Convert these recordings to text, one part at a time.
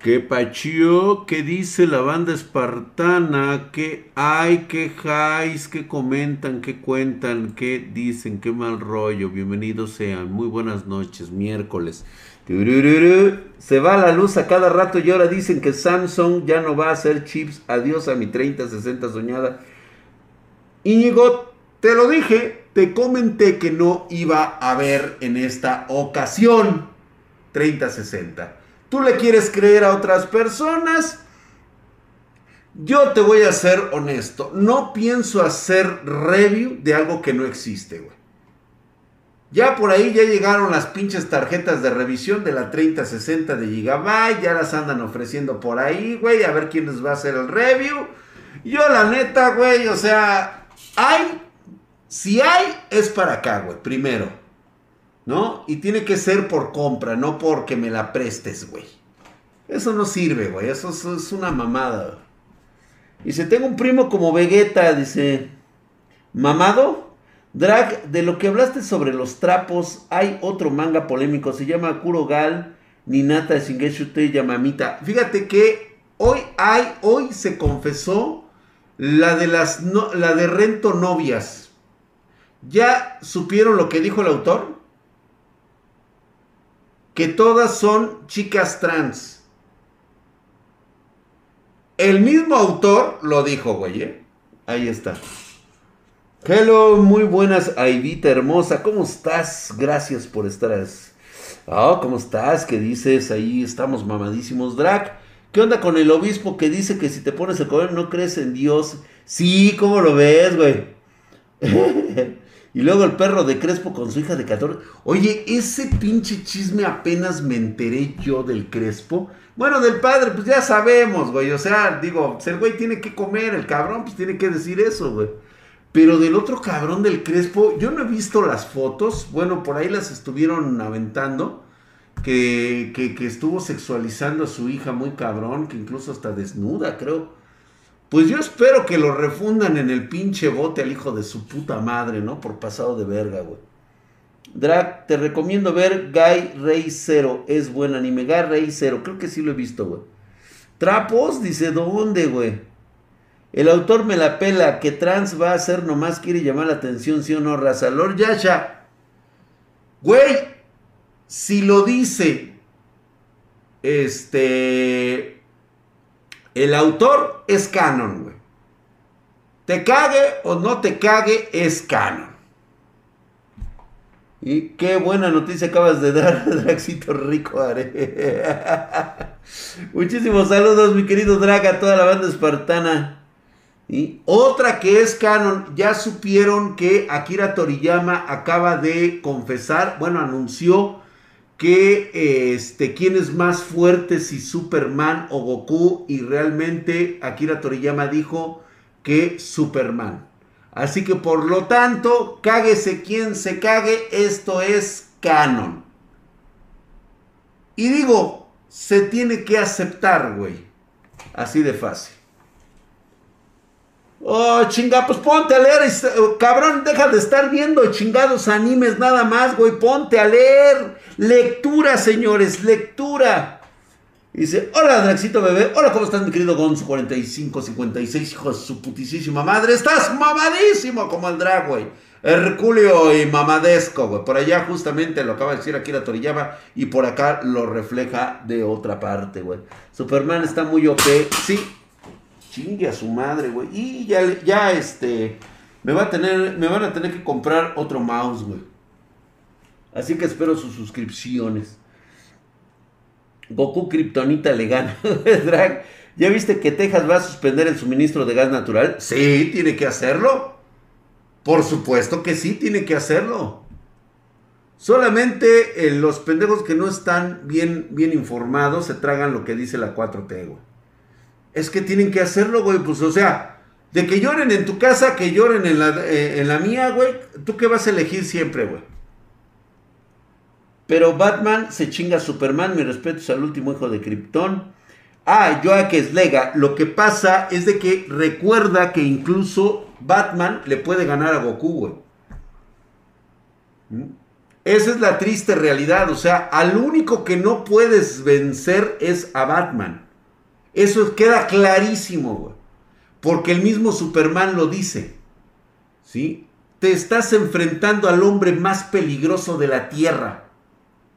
¿Qué pachio? ¿Qué dice la banda espartana? ¿Qué hay? ¿Qué highs? ¿Qué comentan? ¿Qué cuentan? ¿Qué dicen? ¿Qué mal rollo? Bienvenidos sean. Muy buenas noches, miércoles. Se va la luz a cada rato y ahora dicen que Samsung ya no va a hacer chips. Adiós a mi 3060 soñada. Íñigo, te lo dije, te comenté que no iba a haber en esta ocasión 3060. Tú le quieres creer a otras personas. Yo te voy a ser honesto. No pienso hacer review de algo que no existe, güey. Ya por ahí ya llegaron las pinches tarjetas de revisión de la 3060 de Gigabyte. Ya las andan ofreciendo por ahí, güey. A ver quién les va a hacer el review. Yo la neta, güey, o sea, hay. Si hay, es para acá, güey. Primero. ¿No? Y tiene que ser por compra, no porque me la prestes, güey. Eso no sirve, güey. Eso, es una mamada. Dice, tengo un primo como Vegeta, dice. ¿Mamado? Drag, de lo que hablaste sobre los trapos, hay otro manga polémico, se llama Kurogal Ninata de Shingeshute Yamamita. Fíjate que hoy hay, hoy se confesó la de las, la de Rento Novias. ¿Ya supieron lo que dijo el autor? Que todas son chicas trans. El mismo autor lo dijo, güey, ¿eh? Ahí está. Hello, muy buenas, Aivita hermosa. ¿Cómo estás? Gracias por estar. Oh, ¿cómo estás? ¿Qué dices? Ahí estamos mamadísimos. Drac, ¿qué onda con el obispo que dice que si te pones a comer no crees en Dios? Sí, ¿cómo lo ves, güey? Y luego el perro de Crespo con su hija de 14. Oye, ese pinche chisme apenas me enteré yo del Crespo. Bueno, del padre, pues ya sabemos, güey. O sea, digo, pues el güey tiene que comer, el cabrón, pues tiene que decir eso, güey. Pero del otro cabrón del Crespo, yo no he visto las fotos. Bueno, por ahí las estuvieron aventando. Que, que, que estuvo sexualizando a su hija muy cabrón, que incluso hasta desnuda, creo. Pues yo espero que lo refundan en el pinche bote al hijo de su puta madre, ¿no? Por pasado de verga, güey. Drag, te recomiendo ver Guy Rey Zero. Es buen anime. Guy Rey Zero. Creo que sí lo he visto, güey. Trapos, dice, ¿dónde, güey? El autor me la pela. Que trans va a hacer nomás quiere llamar la atención, ¿sí o no, raza? Lord Yasha. Güey, si lo dice. Este. El autor es canon, güey. Te cague o no te cague, es canon. Y qué buena noticia acabas de dar, Draxito Rico. Muchísimos saludos, mi querido Drag, a toda la banda espartana. Y otra que es canon, ya supieron que Akira Toriyama acaba de confesar, bueno, anunció que este, quién es más fuerte, si Superman o Goku, y realmente Akira Toriyama dijo que Superman. Así que por lo tanto, cáguese quien se cague, esto es canon. Y digo, se tiene que aceptar, güey. Así de fácil. Oh, chinga, pues ponte a leer, cabrón, deja de estar viendo chingados animes nada más, güey, ponte a leer. Lectura, señores, lectura. Dice, hola Draxito bebé, hola, ¿cómo estás mi querido Gonzo 4556, hijo de su putisísima madre? Estás mamadísimo como el drag, güey. Herculeo y mamadesco, güey. Por allá justamente lo acaba de decir la Toriyama y por acá lo refleja de otra parte, güey. Superman está muy OP, sí, Chingue a su madre, güey. Y ya, ya este. Me, va a tener, me van a tener que comprar otro mouse, güey. Así que espero sus suscripciones. Goku Kryptonita le gana. Drag, ¿ya viste que Texas va a suspender el suministro de gas natural? Sí, tiene que hacerlo. Por supuesto que sí, tiene que hacerlo. Solamente eh, los pendejos que no están bien, bien informados se tragan lo que dice la 4T, güey. Es que tienen que hacerlo, güey. Pues, o sea, de que lloren en tu casa, que lloren en la, eh, en la mía, güey. ¿Tú qué vas a elegir siempre, güey? Pero Batman se chinga a Superman. Mi respeto es al último hijo de Krypton. Ah, es Lega. Lo que pasa es de que recuerda que incluso Batman le puede ganar a Goku, güey. ¿Mm? Esa es la triste realidad. O sea, al único que no puedes vencer es a Batman. Eso queda clarísimo, güey. Porque el mismo Superman lo dice. ¿Sí? Te estás enfrentando al hombre más peligroso de la Tierra.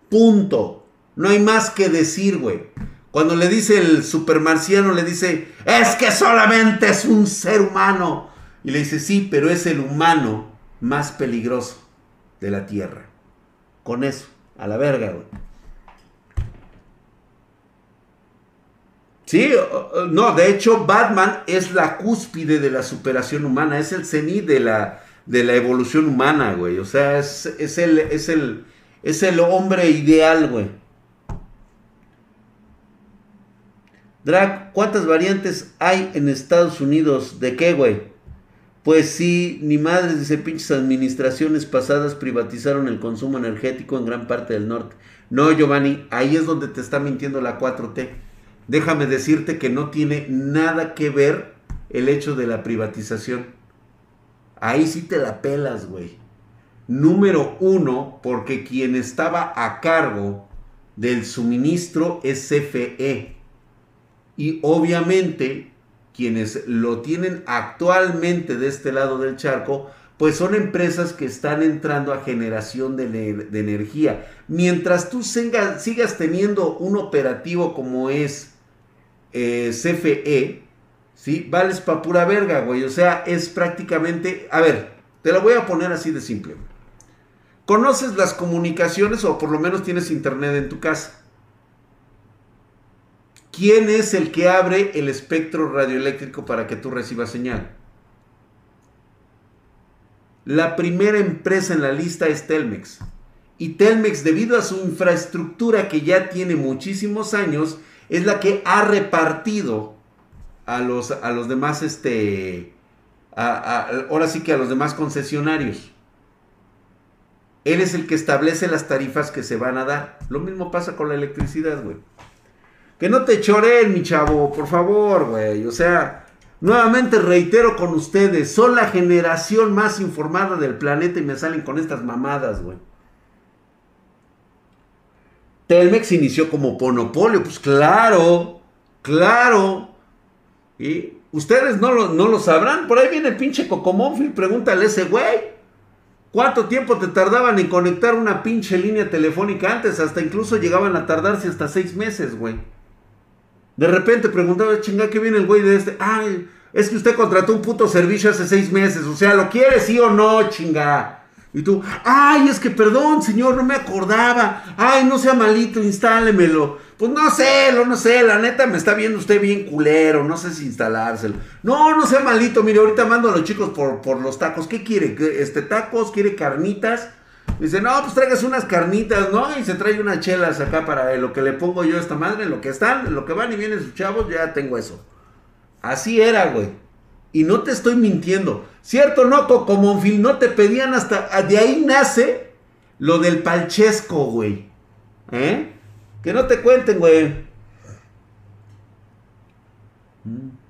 Punto. No hay más que decir, güey. Cuando le dice el supermarciano, le dice, es que solamente es un ser humano. Y le dice, sí, pero es el humano más peligroso de la Tierra. Con eso, a la verga, güey. Sí, no, de hecho Batman es la cúspide de la superación humana, es el cenit de la, de la evolución humana, güey. O sea, es, es, el, es, el, es el hombre ideal, güey. Drag, ¿cuántas variantes hay en Estados Unidos? ¿De qué, güey? Pues sí, ni madres, dice pinches administraciones pasadas privatizaron el consumo energético en gran parte del norte. No, Giovanni, ahí es donde te está mintiendo la 4T. Déjame decirte que no tiene nada que ver el hecho de la privatización. Ahí sí te la pelas, güey. Número uno, porque quien estaba a cargo del suministro es CFE. Y obviamente quienes lo tienen actualmente de este lado del charco, pues son empresas que están entrando a generación de, energía. Mientras tú sigas teniendo un operativo como es eh, CFE, ¿sí? Vales pa' pura verga, güey. O sea, es prácticamente... A ver, te lo voy a poner así de simple. ¿Conoces las comunicaciones o por lo menos tienes internet en tu casa? ¿Quién es el que abre el espectro radioeléctrico para que tú recibas señal? La primera empresa en la lista es Telmex. Y Telmex, debido a su infraestructura que ya tiene muchísimos años, es la que ha repartido a los, a los demás, este, ahora sí que a los demás concesionarios. Él es el que establece las tarifas que se van a dar. Lo mismo pasa con la electricidad, güey. Que no te choren, mi chavo, por favor, güey. O sea, nuevamente reitero con ustedes, son la generación más informada del planeta y me salen con estas mamadas, güey. Telmex inició como monopolio, pues claro, claro. Y ustedes no lo, no lo sabrán, por ahí viene el pinche Cocomónfil, pregúntale a ese güey. ¿Cuánto tiempo te tardaban en conectar una pinche línea telefónica antes? Hasta incluso llegaban a tardarse hasta seis meses, güey. De repente preguntaba, chinga, ¿qué viene el güey de este? Ay, es que usted contrató un puto servicio hace seis meses. O sea, ¿lo quiere sí o no, chinga? Y tú, ay, es que perdón, señor, no me acordaba. Ay, no sea malito, instálemelo. Pues no sé, no sé, la neta me está viendo usted bien culero, no sé si instalárselo. No, no sea malito, mire, ahorita mando a los chicos por, por los tacos. ¿Qué quiere? ¿Este tacos? ¿Quiere carnitas? Dice, no, pues traigas unas carnitas, ¿no? Y se trae unas chelas acá para lo que le pongo yo a esta madre, lo que están, lo que van y vienen sus chavos, ya tengo eso. Así era, güey. Y no te estoy mintiendo. ¿Cierto, no, Monfil? No te pedían hasta... Ah, de ahí nace lo del palchesco, güey. ¿Eh? Que no te cuenten, güey. Mm.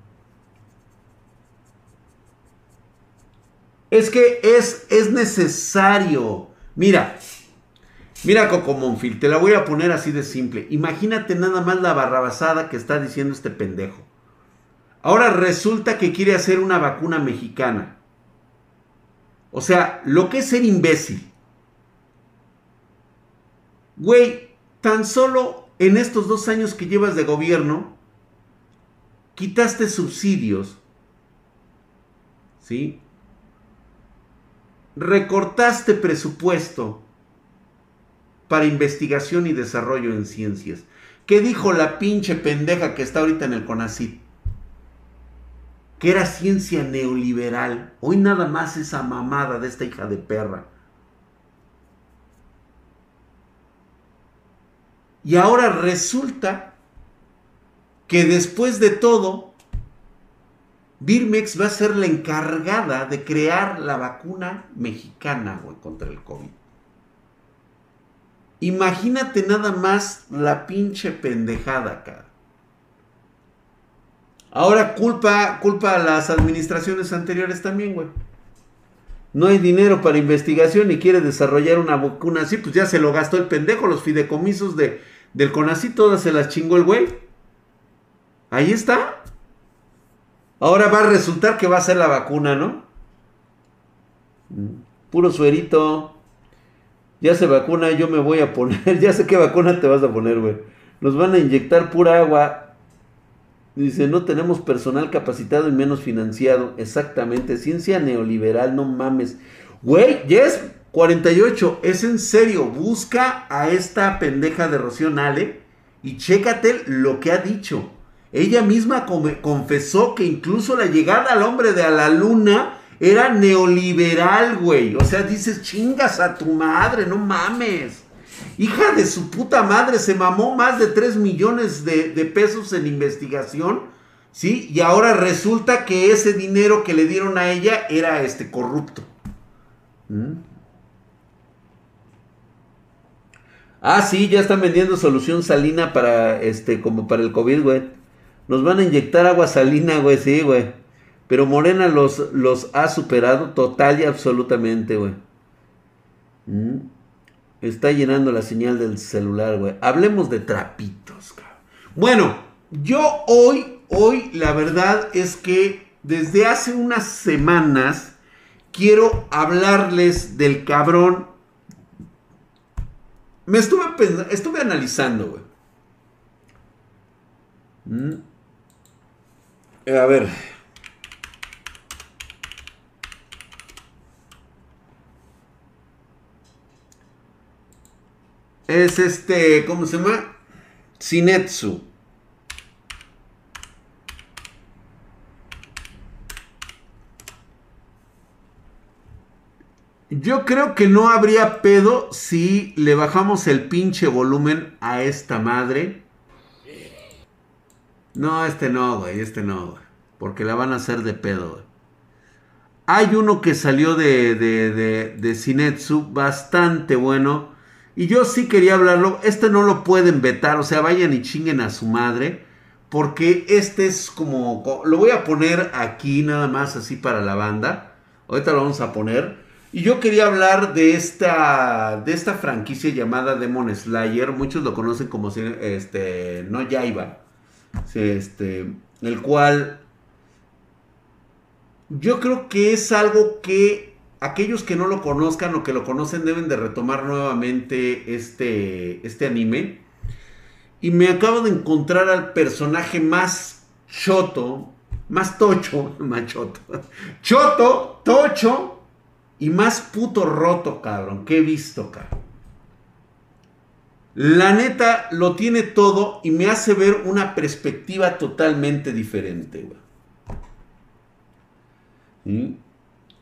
Es que es, es necesario. Mira, mira Coco Monfil, te la voy a poner así de simple. Imagínate nada más la barrabasada que está diciendo este pendejo. Ahora resulta que quiere hacer una vacuna mexicana. O sea, lo que es ser imbécil. Güey, tan solo en estos dos años que llevas de gobierno, quitaste subsidios. ¿Sí? recortaste presupuesto para investigación y desarrollo en ciencias. ¿Qué dijo la pinche pendeja que está ahorita en el CONACYT? Que era ciencia neoliberal. Hoy nada más esa mamada de esta hija de perra. Y ahora resulta que después de todo, Birmex va a ser la encargada de crear la vacuna mexicana, contra el COVID. Imagínate nada más la pinche pendejada acá. Ahora culpa, culpa a las administraciones anteriores también, güey. No hay dinero para investigación y quiere desarrollar una vacuna así, pues ya se lo gastó el pendejo, los fideicomisos de, del CONACI, todas se las chingó el güey. Ahí está. Ahora va a resultar que va a ser la vacuna, ¿no? Puro suerito. Ya se vacuna, yo me voy a poner. ya sé qué vacuna te vas a poner, güey. Nos van a inyectar pura agua. Dice, no tenemos personal capacitado y menos financiado. Exactamente. Ciencia neoliberal, no mames. Güey, yes, 48. Es en serio. Busca a esta pendeja de Rocío Nale y chécate lo que ha dicho. Ella misma confesó que incluso la llegada al hombre de a la luna era neoliberal, güey. O sea, dices, chingas a tu madre, no mames. Hija de su puta madre, se mamó más de 3 millones de, pesos en investigación, ¿sí? Y ahora resulta que ese dinero que le dieron a ella era este corrupto. ¿Mm? Ah, sí, ya están vendiendo solución salina para, este, como para el COVID, güey. Nos van a inyectar agua salina, güey, sí, güey. Pero Morena los, los ha superado total y absolutamente, güey. Mm. Está llenando la señal del celular, güey. Hablemos de trapitos, cabrón. Bueno, yo hoy, hoy, la verdad es que desde hace unas semanas quiero hablarles del cabrón. Me estuve, estuve analizando, güey. Mm. A ver. Es este, ¿cómo se llama? Sinetsu. Yo creo que no habría pedo si le bajamos el pinche volumen a esta madre. No, este no, güey, este no, güey. Porque la van a hacer de pedo, güey. Hay uno que salió de, de, de, de Sinetsu bastante bueno y yo sí quería hablarlo. Este no lo pueden vetar. O sea, vayan y chinguen a su madre. Porque este es como... Lo voy a poner aquí nada más así para la banda. Ahorita lo vamos a poner. Y yo quería hablar de esta, de esta franquicia llamada Demon Slayer. Muchos lo conocen como este, no Yaiba. Este, el cual yo creo que es algo que aquellos que no lo conozcan o que lo conocen deben de retomar nuevamente este, este anime. Y me acabo de encontrar al personaje más choto, más tocho, más choto, choto, tocho y más puto roto, cabrón, que he visto, cabrón. La neta lo tiene todo y me hace ver una perspectiva totalmente diferente.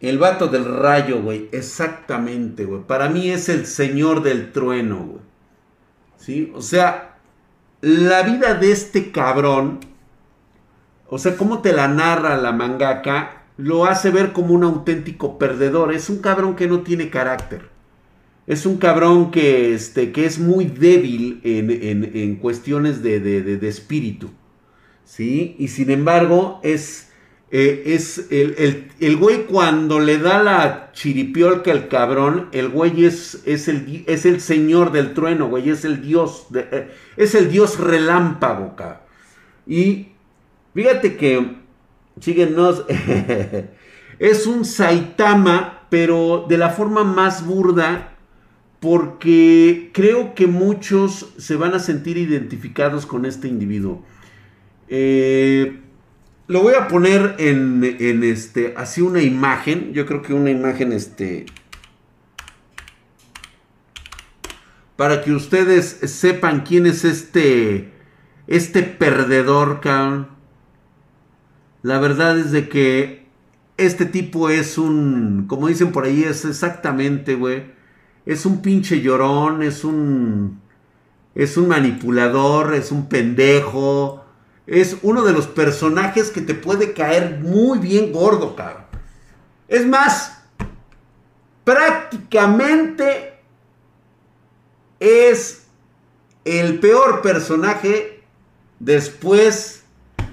El vato del rayo, güey. Exactamente, güey. Para mí es el señor del trueno, güey. ¿Sí? O sea, la vida de este cabrón, o sea, cómo te la narra la mangaka, lo hace ver como un auténtico perdedor. Es un cabrón que no tiene carácter. Es un cabrón que, este, que es muy débil en, cuestiones de, de espíritu. ¿Sí? Y sin embargo, es eh, es el, güey cuando le da la chiripiolca al cabrón, el güey es, es, el, es el señor del trueno, güey, es el dios, eh, es el dios relámpago, cabrón. Y fíjate que, síguenos, es un Saitama, pero de la forma más burda, porque creo que muchos se van a sentir identificados con este individuo. Eh, lo voy a poner en, este, así una imagen. Yo creo que una imagen, este, para que ustedes sepan quién es este, este perdedor, cabrón. La verdad es de que este tipo es un, como dicen por ahí, es exactamente, güey. Es un pinche llorón, es un, es un manipulador, es un pendejo es uno de los personajes que te puede caer muy bien gordo, cabrón. Es más, prácticamente es el peor personaje después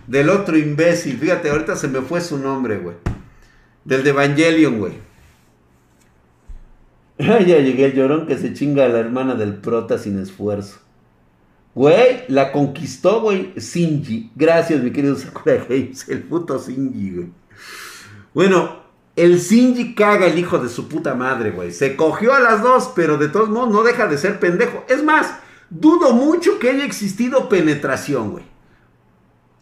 del otro imbécil. Fíjate, ahorita se me fue su nombre, güey. Del de Evangelion, güey. ya llegué el llorón que se chinga a la hermana del prota sin esfuerzo. Güey, la conquistó, güey, Shinji. Gracias, mi querido Sakura Games. El puto Shinji, güey. Bueno, el Shinji caga el hijo de su puta madre, güey. Se cogió a las dos, pero de todos modos no deja de ser pendejo. Es más, dudo mucho que haya existido penetración, güey.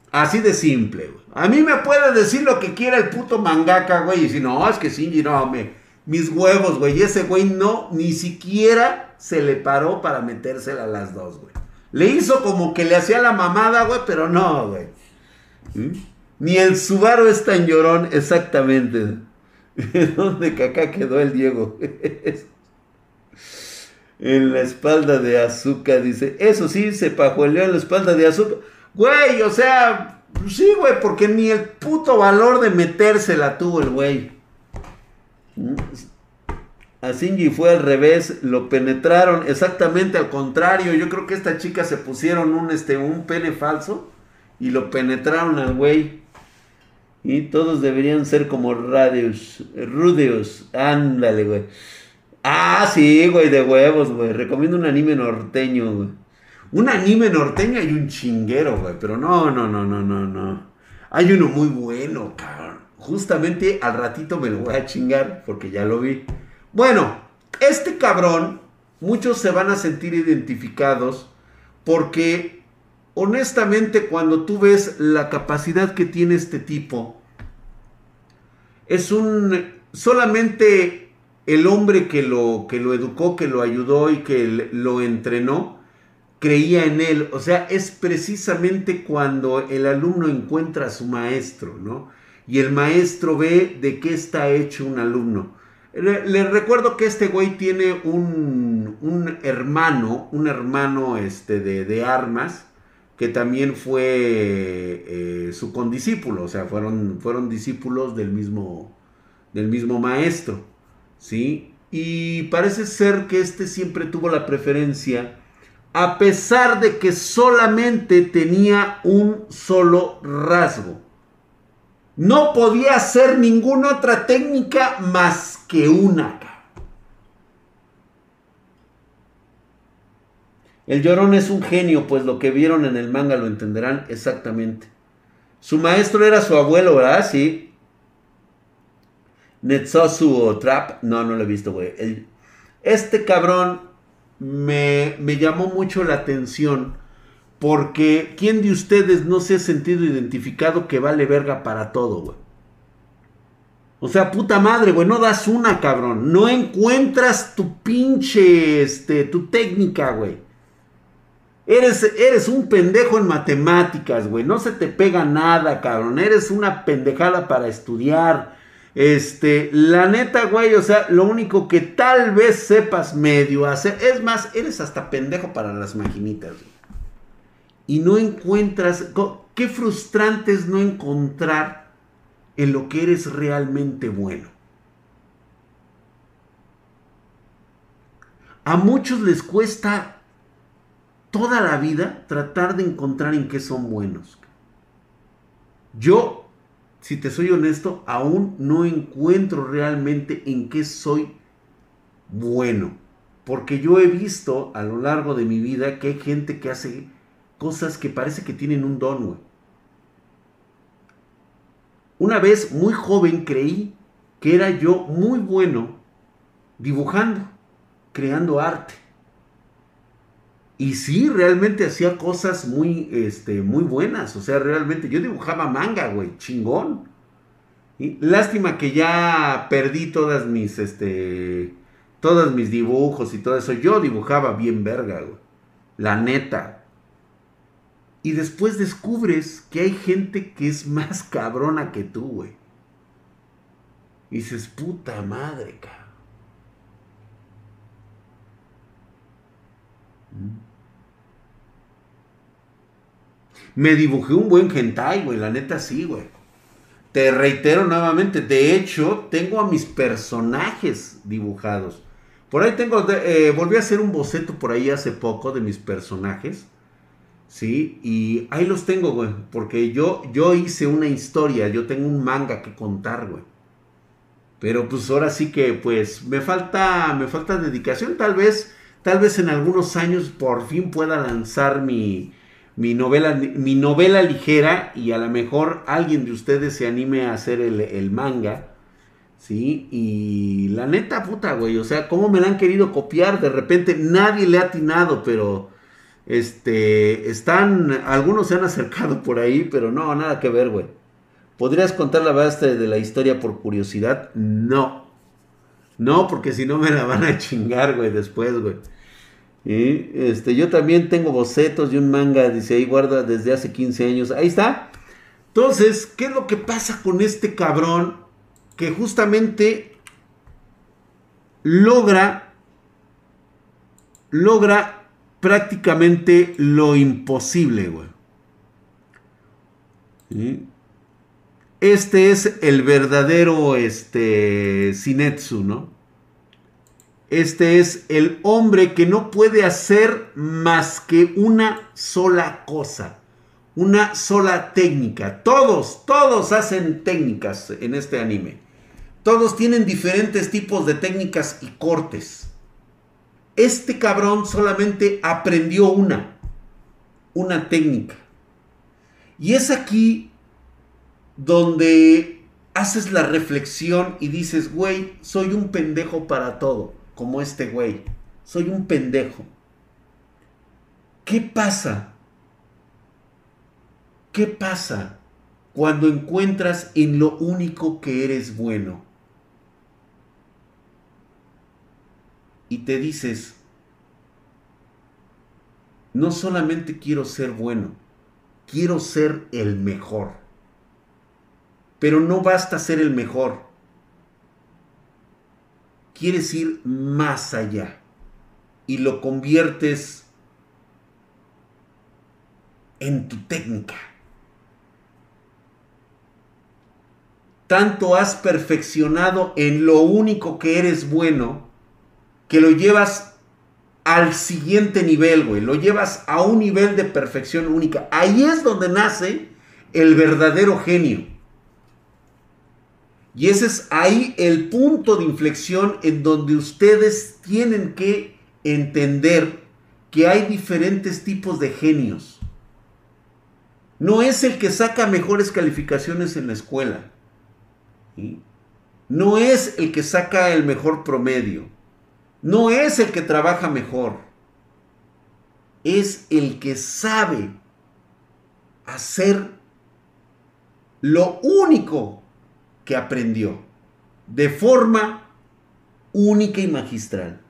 Así de simple, güey. A mí me puede decir lo que quiera el puto mangaka, güey. Y si no, es que Shinji no, me, mis huevos, güey. Y ese güey no, ni siquiera se le paró para metérsela a las dos, güey. Le hizo como que le hacía la mamada, güey, pero no, güey. ¿Mm? Ni el Subaru es tan llorón, exactamente. ¿Dónde caca quedó el Diego? en la espalda de Azúcar, dice. Eso sí, se pajueleó en la espalda de Azúcar. Güey, o sea, sí, güey, porque ni el puto valor de metérsela tuvo el güey. ¿Mm? A Shinji fue al revés, lo penetraron exactamente al contrario. Yo creo que esta chica se pusieron un, este, un pene falso y lo penetraron al güey. Y todos deberían ser como radios, rudeos. Ándale, güey. Ah, sí, güey, de huevos, güey. Recomiendo un anime norteño, güey. Un anime norteño y un chinguero, güey. Pero no, no, no, no, no, no. Hay uno muy bueno, cabrón. Justamente al ratito me lo voy a chingar porque ya lo vi. Bueno, este cabrón, muchos se van a sentir identificados porque honestamente cuando tú ves la capacidad que tiene este tipo, es un solamente el hombre que lo, que lo educó, que lo ayudó y que lo entrenó, creía en él. O sea, es precisamente cuando el alumno encuentra a su maestro, ¿no? Y el maestro ve de qué está hecho un alumno. Les recuerdo que este güey tiene un, hermano, un hermano este, de, armas, que también fue eh, su condiscípulo, o sea, fueron, fueron discípulos del mismo, del mismo maestro, ¿sí? Y parece ser que este siempre tuvo la preferencia, a pesar de que solamente tenía un solo rasgo. No podía hacer ninguna otra técnica más que una. El llorón es un genio, pues lo que vieron en el manga lo entenderán exactamente. Su maestro era su abuelo, ¿verdad? Sí. Netsosu o Trap. No, no lo he visto, güey. Este cabrón me, me llamó mucho la atención porque ¿quién de ustedes no se ha sentido identificado que vale verga para todo, güey? O sea, puta madre, güey, no das una, cabrón. No encuentras tu pinche, este, tu técnica, güey. Eres, eres un pendejo en matemáticas, güey. No se te pega nada, cabrón. Eres una pendejada para estudiar. Este, la neta, güey, o sea, lo único que tal vez sepas medio hacer. Es más, eres hasta pendejo para las maquinitas, güey y no encuentras, qué frustrante es no encontrar en lo que eres realmente bueno. A muchos les cuesta toda la vida tratar de encontrar en qué son buenos. Yo, si te soy honesto, aún no encuentro realmente en qué soy bueno. Porque yo he visto a lo largo de mi vida que hay gente que hace cosas que parece que tienen un don, güey. Una vez, muy joven, creí que era yo muy bueno dibujando, creando arte. Y sí, realmente hacía cosas muy, este, muy buenas. O sea, realmente yo dibujaba manga, güey, chingón. Y lástima que ya perdí todas mis, este, todos mis dibujos y todo eso. Yo dibujaba bien verga, güey. La neta. Y después descubres que hay gente que es más cabrona que tú, güey. Y dices, puta madre, cabrón. Mm. Me dibujé un buen hentai, güey, la neta sí, güey. Te reitero nuevamente, de hecho, tengo a mis personajes dibujados. Por ahí tengo, eh, volví a hacer un boceto por ahí hace poco de mis personajes. ¿Sí? Y ahí los tengo, güey, porque yo, yo hice una historia, yo tengo un manga que contar, güey. Pero pues ahora sí que pues me falta, me falta dedicación. Tal vez, tal vez en algunos años por fin pueda lanzar mi, mi novela, mi novela ligera y a lo mejor alguien de ustedes se anime a hacer el, manga. ¿Sí? Y la neta, puta, güey. O sea, ¿cómo me la han querido copiar? De repente nadie le ha atinado, pero... Este, están, algunos se han acercado por ahí, pero no, nada que ver, güey. ¿Podrías contar la base de la historia por curiosidad? No. No, porque si no me la van a chingar, güey, después, güey. Y este, yo también tengo bocetos y un manga, dice ahí guarda desde hace 15 años. Ahí está. Entonces, ¿qué es lo que pasa con este cabrón que justamente logra logra prácticamente lo imposible, güey? Este es el verdadero este Sinetsu, ¿no? Este es el hombre que no puede hacer más que una sola cosa, una sola técnica. Todos, todos hacen técnicas en este anime. Todos tienen diferentes tipos de técnicas y cortes. Este cabrón solamente aprendió una, una técnica. Y es aquí donde haces la reflexión y dices, güey, soy un pendejo para todo como este güey. Soy un pendejo. ¿Qué pasa? ¿Qué pasa cuando encuentras en lo único que eres bueno? Y te dices, no solamente quiero ser bueno, quiero ser el mejor. Pero no basta ser el mejor quieres ir más allá y lo conviertes en tu técnica. Tanto has perfeccionado en lo único que eres bueno que lo llevas al siguiente nivel, güey. Lo llevas a un nivel de perfección única. Ahí es donde nace el verdadero genio. Y ese es ahí el punto de inflexión en donde ustedes tienen que entender que hay diferentes tipos de genios. No es el que saca mejores calificaciones en la escuela. No es el que saca el mejor promedio. No es el que trabaja mejor. Es el que sabe hacer lo único que aprendió de forma única y magistral.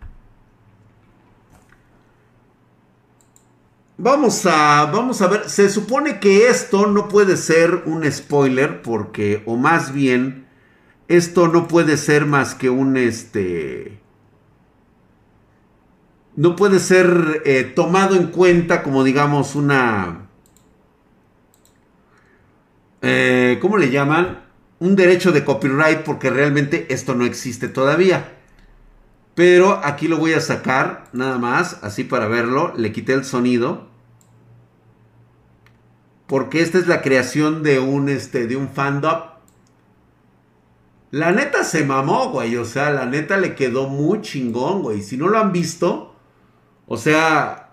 Vamos a, vamos a ver, se supone que esto no puede ser un spoiler porque, o más bien, esto no puede ser más que un, este, no puede ser eh, tomado en cuenta como digamos una, eh, ¿cómo le llaman? un derecho de copyright porque realmente esto no existe todavía. Pero aquí lo voy a sacar nada más, así para verlo. Le quité el sonido. Porque esta es la creación de un, este, de un fandom. La neta se mamó, güey. O sea, la neta le quedó muy chingón, güey. Si no lo han visto, o sea,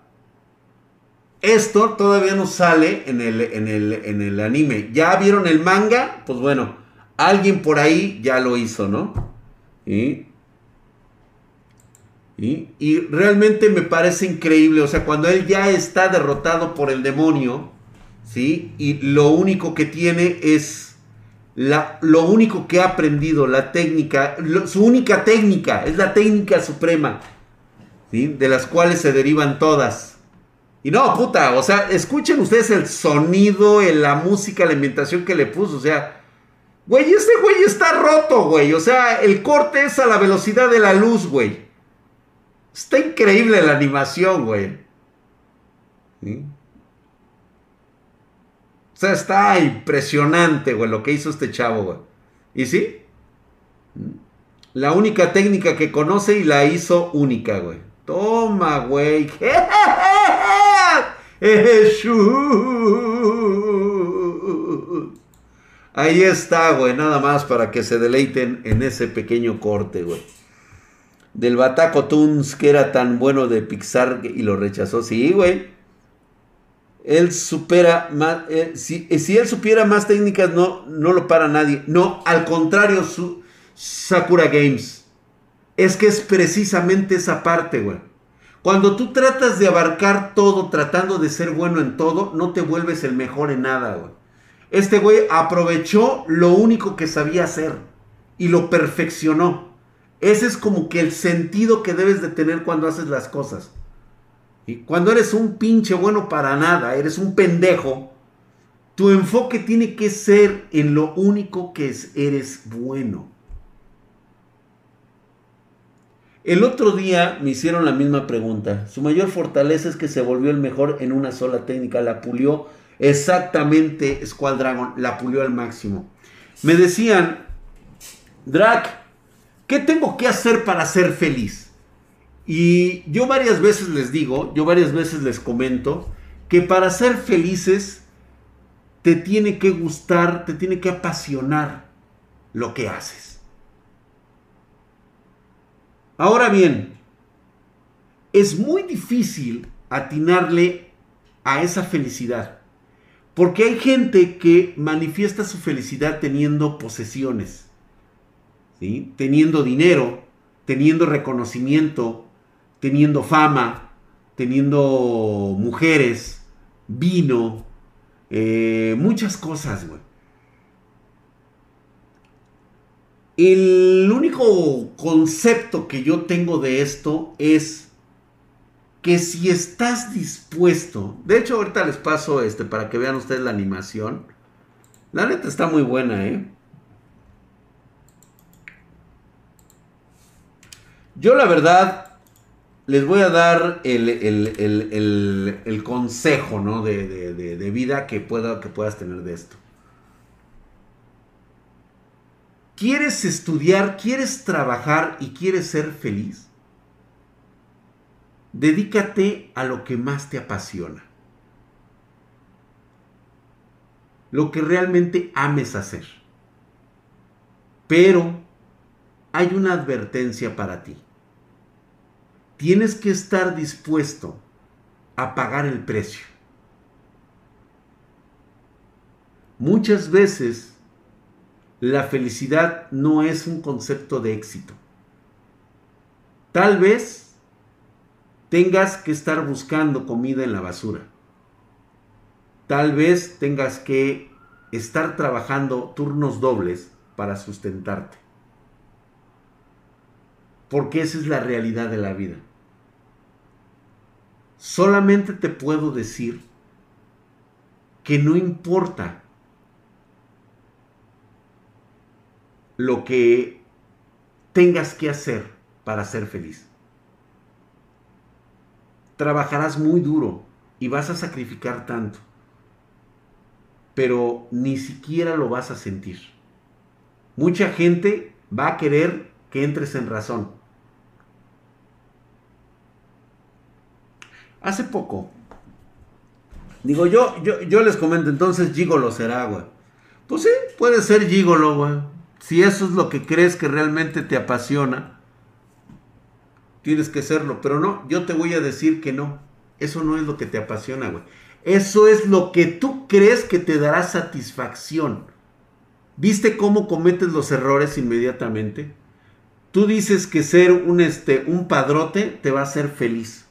esto todavía no sale en el, en el, en el anime. ¿Ya vieron el manga? Pues bueno, Alguien por ahí ya lo hizo, ¿no? Y, realmente me parece increíble, o sea, cuando él ya está derrotado por el demonio, ¿sí? Y lo único que tiene es la, lo único que ha aprendido, la técnica, su única técnica, es la técnica suprema, ¿sí? De las cuales se derivan todas. Y no, puta, o sea, escuchen ustedes el sonido, la música, la ambientación que le puso, o sea, Güey, este güey está roto, güey. O sea, el corte es a la velocidad de la luz, güey. Está increíble la animación, güey. O sea, está impresionante, güey, lo que hizo este chavo, güey. ¿Y sí? La única técnica que conoce y la hizo única, güey. Toma, güey. Ahí está, güey, nada más para que se deleiten en ese pequeño corte, güey. Del Bataco Toons, que era tan bueno de Pixar y lo rechazó. Sí, güey. Él supera más. Eh, si, eh, si, él supiera más técnicas, no, no lo para nadie. No, al contrario, su, Sakura Games. Es que es precisamente esa parte, güey. Cuando tú tratas de abarcar todo, tratando de ser bueno en todo, no te vuelves el mejor en nada, güey. Este güey aprovechó lo único que sabía hacer y lo perfeccionó. Ese es como que el sentido que debes de tener cuando haces las cosas. Y cuando eres un pinche bueno para nada, eres un pendejo, tu enfoque tiene que ser en lo único que eres bueno. El otro día me hicieron la misma pregunta. Su mayor fortaleza es que se volvió el mejor en una sola técnica. La pulió exactamente Squad Dragon. La pulió al máximo. Me decían, Drac, ¿qué tengo que hacer para ser feliz? Y yo varias veces les digo, yo varias veces les comento, que para ser felices te tiene que gustar, te tiene que apasionar lo que haces. Ahora bien, es muy difícil atinarle a esa felicidad. Porque hay gente que manifiesta su felicidad teniendo posesiones, teniendo dinero, teniendo reconocimiento, teniendo fama, teniendo mujeres, vino, eh, muchas cosas, güey. El único concepto que yo tengo de esto es que si estás dispuesto, de hecho ahorita les paso este para que vean ustedes la animación. La neta está muy buena, ¿eh? Yo la verdad les voy a dar el, consejo, ¿no? De, de, vida que, pueda, que puedas tener de esto. ¿Quieres estudiar, quieres trabajar y quieres ser feliz? Dedícate a lo que más te apasiona. Lo que realmente ames hacer. Pero hay una advertencia para ti. Tienes que estar dispuesto a pagar el precio. Muchas veces la felicidad no es un concepto de éxito. Tal vez tengas que estar buscando comida en la basura. Tal vez tengas que estar trabajando turnos dobles para sustentarte. Porque esa es la realidad de la vida. Solamente te puedo decir que no importa lo que tengas que hacer para ser feliz. Trabajarás muy duro y vas a sacrificar tanto, pero ni siquiera lo vas a sentir. Mucha gente va a querer que entres en razón. Hace poco, digo yo, yo, yo les comento, entonces Gigolo será, güey. Pues sí, puede ser Gigolo, güey. Si eso es lo que crees que realmente te apasiona, tienes que serlo. Pero no, yo te voy a decir que no. Eso no es lo que te apasiona, güey. Eso es lo que tú crees que te dará satisfacción. ¿Viste cómo cometes los errores inmediatamente? Tú dices que ser un, este, un padrote te va a hacer feliz.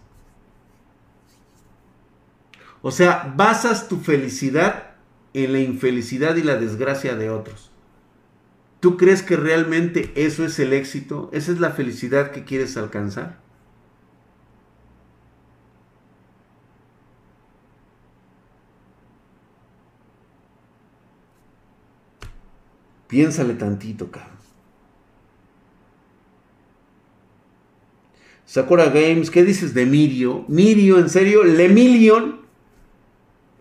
O sea, basas tu felicidad en la infelicidad y la desgracia de otros. ¿Tú crees que realmente eso es el éxito? ¿Esa es la felicidad que quieres alcanzar? Piénsale tantito, cabrón. Sakura Games, ¿qué dices de Mirio? Mirio, ¿en serio? ¿Le Million?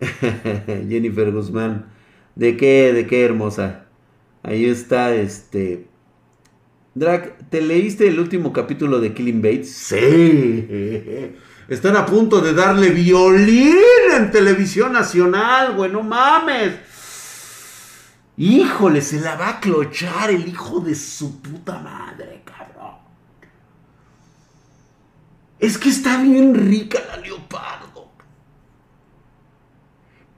Jennifer Guzmán. ¿De qué? ¿De qué hermosa? Ahí está, este. Drac, ¿te leíste el último capítulo de Killing Bates? Sí. Están a punto de darle violín en televisión nacional, güey, no mames. Híjole, se la va a clochar el hijo de su puta madre, cabrón. Es que está bien rica la leopardo.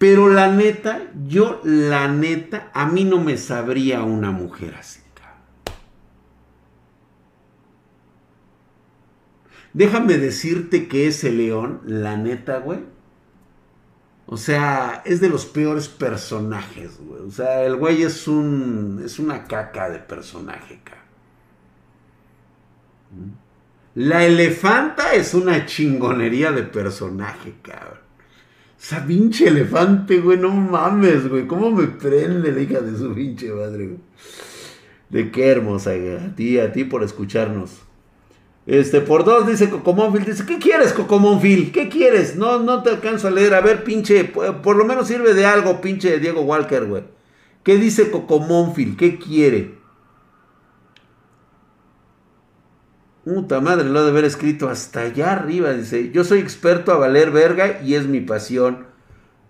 Pero la neta, yo la neta, a mí no me sabría una mujer así. Déjame decirte que ese león, la neta, güey. O sea, es de los peores personajes, güey. O sea, el güey es un. Es una caca de personaje, cabrón. La elefanta es una chingonería de personaje, cabrón. Esa pinche elefante, güey, no mames, güey. ¿Cómo me prende la hija de su pinche madre, güey? De qué hermosa, güey. A ti, a ti por escucharnos. Este, por dos dice Cocomónfil, dice, ¿qué quieres Cocomónfil? ¿Qué quieres? No, no te alcanzo a leer. A ver, pinche, por lo menos sirve de algo, pinche Diego Walker, güey. ¿Qué dice Cocomónfil? ¿Qué quiere? Puta madre, lo de haber escrito hasta allá arriba. Dice, yo soy experto a valer verga y es mi pasión.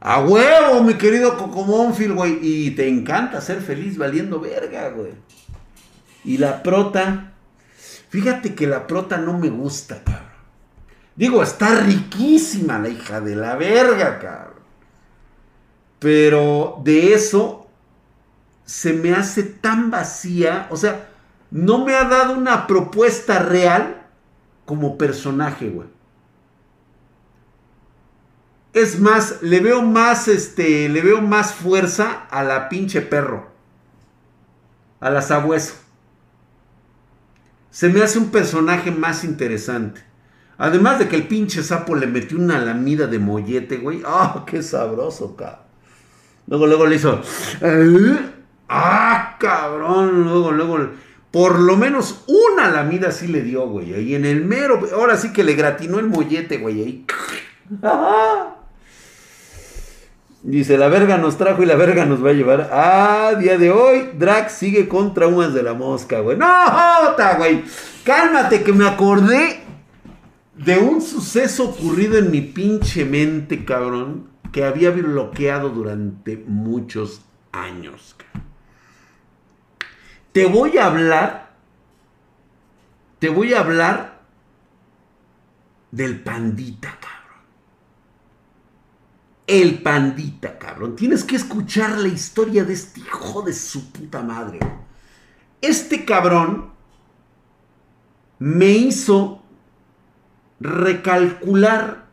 A huevo, mi querido Cocomónfil, güey. Y te encanta ser feliz valiendo verga, güey. Y la prota, Fíjate que la prota no me gusta, cabrón. Digo, está riquísima la hija de la verga, cabrón. Pero de eso se me hace tan vacía. O sea, no me ha dado una propuesta real como personaje, güey. Es más, le veo más, este, le veo más fuerza a la pinche perro. A la sabueso se me hace un personaje más interesante. Además de que el pinche sapo le metió una lamida de mollete, güey. ¡Ah, qué sabroso, cabrón! Luego, luego le hizo. ¡Ah, cabrón! Luego, luego. Por lo menos una lamida sí le dio, güey. Ahí en el mero. Ahora sí que le gratinó el mollete, güey. Ahí. Dice, la verga nos trajo y la verga nos va a llevar. Ah, día de hoy, Drax sigue con traumas de la mosca, güey. No, jota, güey. Cálmate, que me acordé de un suceso ocurrido en mi pinche mente, cabrón, que había bloqueado durante muchos años. Te voy a hablar, te voy a hablar del pandita, cabrón el pandita, cabrón. Tienes que escuchar la historia de este hijo de su puta madre. Este cabrón me hizo recalcular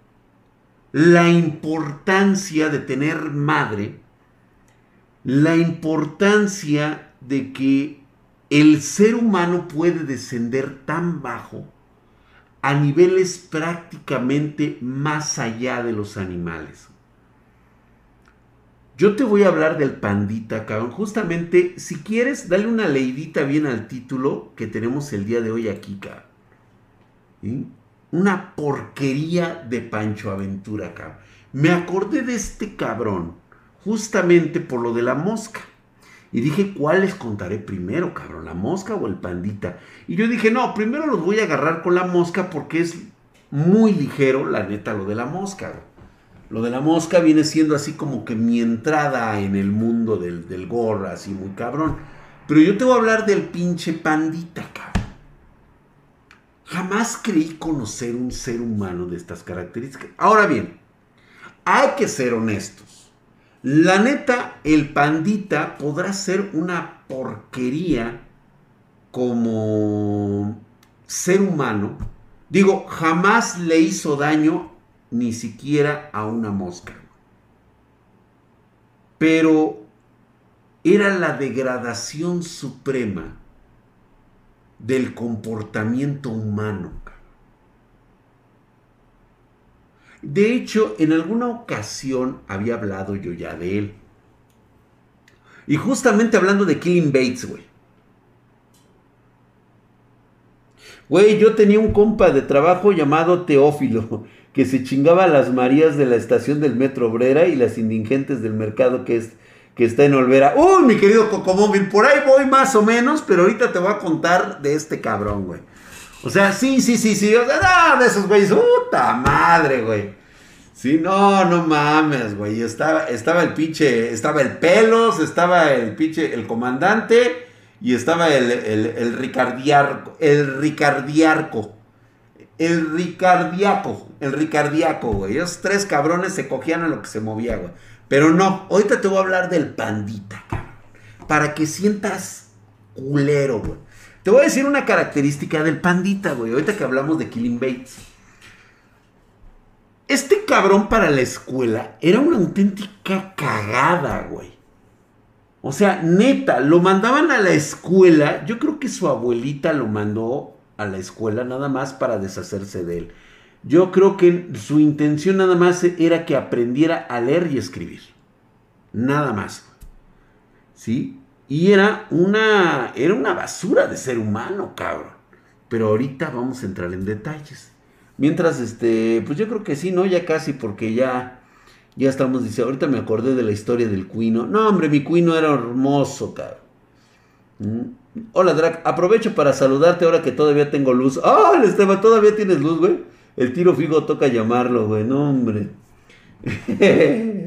la importancia de tener madre, la importancia de que el ser humano puede descender tan bajo a niveles prácticamente más allá de los animales. Yo te voy a hablar del pandita, cabrón. Justamente, si quieres, dale una leidita bien al título que tenemos el día de hoy aquí, cabrón. Una porquería de Pancho Aventura, cabrón. Me acordé de este cabrón justamente por lo de la mosca. Y dije, ¿cuál les contaré primero, cabrón? ¿La mosca o el pandita? Y yo dije, no, primero los voy a agarrar con la mosca porque es muy ligero, la neta, lo de la mosca. Lo de la mosca viene siendo así como que mi entrada en el mundo del, del gorra, así muy cabrón. Pero yo te voy a hablar del pinche pandita, cabrón. Jamás creí conocer un ser humano de estas características. Ahora bien, hay que ser honestos. La neta, el pandita podrá ser una porquería como ser humano. Digo, jamás le hizo daño ni siquiera a una mosca. Pero era la degradación suprema del comportamiento humano. De hecho, en alguna ocasión había hablado yo ya de él. Y justamente hablando de Killing Bates, güey. Güey, yo tenía un compa de trabajo llamado Teófilo que se chingaba las Marías de la estación del Metro Obrera y las indigentes del mercado que, es, que está en Olvera. Uy, mi querido Cocomóvil, por ahí voy más o menos, pero ahorita te voy a contar de este cabrón, güey. O sea, sí, sí, sí, sí. O sea, no, de esos güeyes, puta madre, güey. Sí, no, no mames, güey. Estaba, estaba el pinche, estaba el pelos, estaba el pinche, el comandante y estaba el, el, el ricardiarco, el ricardiarco. El ricardiaco, el ricardiaco, güey. Esos tres cabrones se cogían a lo que se movía, güey. Pero no, ahorita te voy a hablar del pandita, cabrón. Para que sientas culero, güey. Te voy a decir una característica del pandita, güey. Ahorita que hablamos de Killing Bates. Este cabrón para la escuela era una auténtica cagada, güey. O sea, neta, lo mandaban a la escuela. Yo creo que su abuelita lo mandó a la escuela nada más para deshacerse de él. Yo creo que su intención nada más era que aprendiera a leer y escribir. Nada más. ¿Sí? Y era una, era una basura de ser humano, cabrón. Pero ahorita vamos a entrar en detalles. Mientras, este, pues yo creo que sí, ¿no? Ya casi, porque ya, ya estamos, dice, ahorita me acordé de la historia del cuino. No, hombre, mi cuino era hermoso, cabrón. ¿Mm? Hola, Drac. Aprovecho para saludarte ahora que todavía tengo luz. ¡Ah, oh, Esteban! ¿Todavía tienes luz, güey? El tiro fijo toca llamarlo, güey. No, hombre.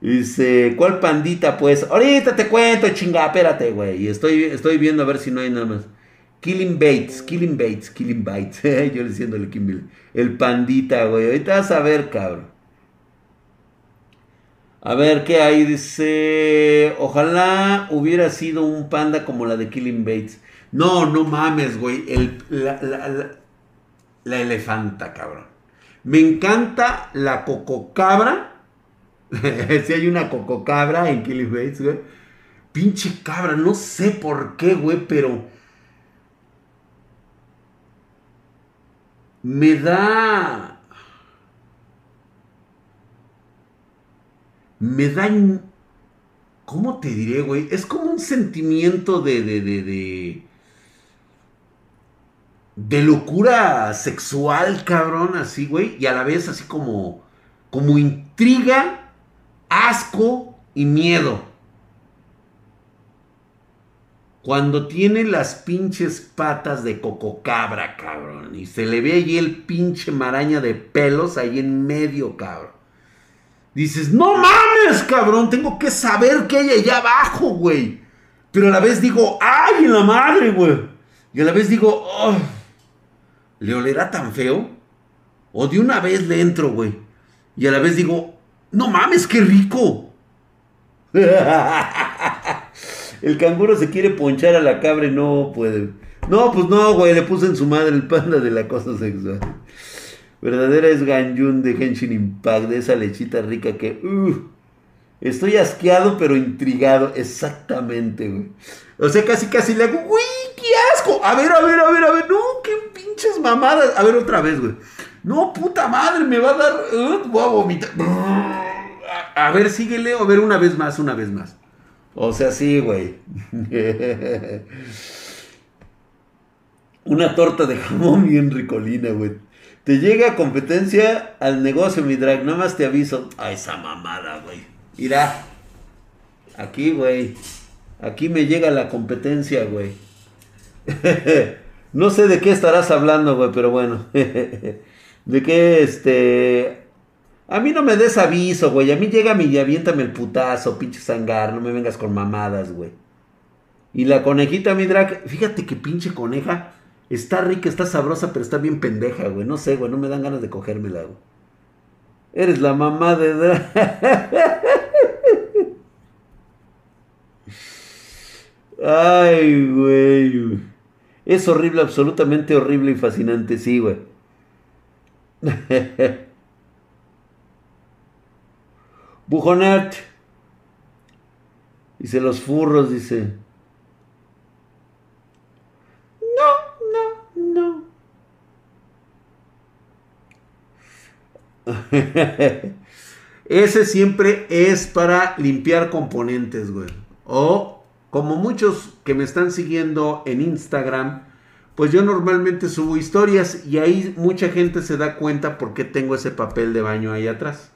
Dice, ¿cuál pandita, pues? Ahorita te cuento, chinga, espérate, güey. Y estoy, estoy viendo a ver si no hay nada más. Killing Bates, Killing Bates, Killing Bates. Yo le diciendo el Kimble. El pandita, güey. Ahorita vas a ver, cabrón. A ver, ¿qué hay? Dice, ojalá hubiera sido un panda como la de Killing Bates. No, no mames, güey. la, la, la, elefanta, cabrón. Me encanta la cococabra. si hay una cococabra en Killing Bates, güey. Pinche cabra, no sé por qué, güey, pero... Me da me da... ¿Cómo te diré, güey? Es como un sentimiento de, de, de de locura sexual, cabrón, así, güey, y a la vez así como, como intriga, asco y miedo. Cuando tiene las pinches patas de cococabra, cabrón, y se le ve allí el pinche maraña de pelos ahí en medio, cabrón. Dices, no mames, cabrón, tengo que saber qué hay allá abajo, güey. Pero a la vez digo, ay, la madre, güey. Y a la vez digo, oh, ¿le olerá tan feo? O de una vez le entro, güey. Y a la vez digo, no mames, qué rico. el canguro se quiere ponchar a la cabra y no puede. No, pues no, güey, le puse en su madre el panda de la cosa sexual. Verdadera es Ganyun de Henshin Impact, de esa lechita rica que... Uh, estoy asqueado pero intrigado. Exactamente, güey. O sea, casi casi le hago... ¡Uy, qué asco! A ver, a ver, a ver, a ver. No, qué pinches mamadas. A ver, otra vez, güey. No, puta madre, me va a dar... Uh, voy a a ver, síguele. A ver, una vez más, una vez más. O sea, sí, güey. Una torta de jamón bien ricolina, güey. Te llega competencia al negocio, mi drag. Nada más te aviso. A esa mamada, güey. Irá. Aquí, güey. Aquí me llega la competencia, güey. no sé de qué estarás hablando, güey, pero bueno. de qué, este... A mí no me des aviso, güey. A mí llega mi y aviéntame el putazo, pinche sangar. No me vengas con mamadas, güey. Y la conejita, mi drag. Fíjate que pinche coneja Está rica, está sabrosa, pero está bien pendeja, güey. No sé, güey, no me dan ganas de cogérmela, güey. Eres la mamá de... Ay, güey. Es horrible, absolutamente horrible y fascinante, sí, güey. Bujonat. Dice los furros, dice. Ese siempre es para limpiar componentes, güey. O como muchos que me están siguiendo en Instagram, pues yo normalmente subo historias y ahí mucha gente se da cuenta por qué tengo ese papel de baño ahí atrás.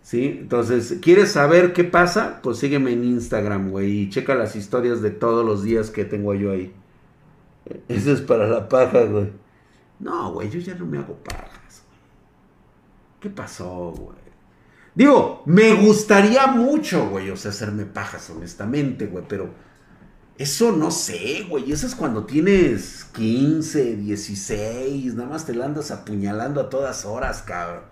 ¿Sí? Entonces, ¿quieres saber qué pasa? Pues sígueme en Instagram, güey, y checa las historias de todos los días que tengo yo ahí. Eso es para la paja, güey. No, güey, yo ya no me hago paja. ¿Qué pasó, güey? Digo, me gustaría mucho, güey, o sea, hacerme pajas, honestamente, güey, pero eso no sé, güey, eso es cuando tienes 15, 16, nada más te la andas apuñalando a todas horas, cabrón.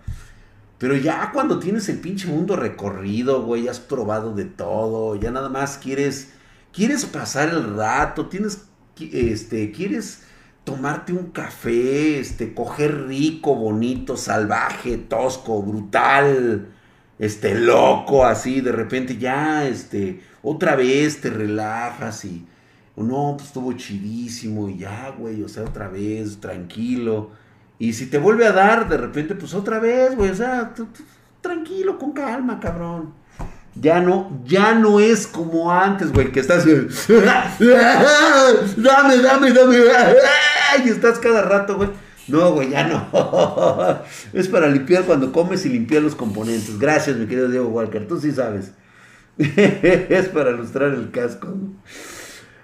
Pero ya cuando tienes el pinche mundo recorrido, güey, has probado de todo, ya nada más quieres, quieres pasar el rato, tienes, este, quieres tomarte un café, este, coger rico, bonito, salvaje, tosco, brutal, este, loco, así, de repente ya, este, otra vez te relajas y, no, pues estuvo chidísimo y ya, güey, o sea, otra vez, tranquilo. Y si te vuelve a dar, de repente, pues otra vez, güey, o sea, tranquilo, con calma, cabrón. Ya no, ya no es como antes, güey, que estás. dame, dame, dame. Y estás cada rato, güey. No, güey, ya no. es para limpiar cuando comes y limpiar los componentes. Gracias, mi querido Diego Walker. Tú sí sabes. es para ilustrar el casco.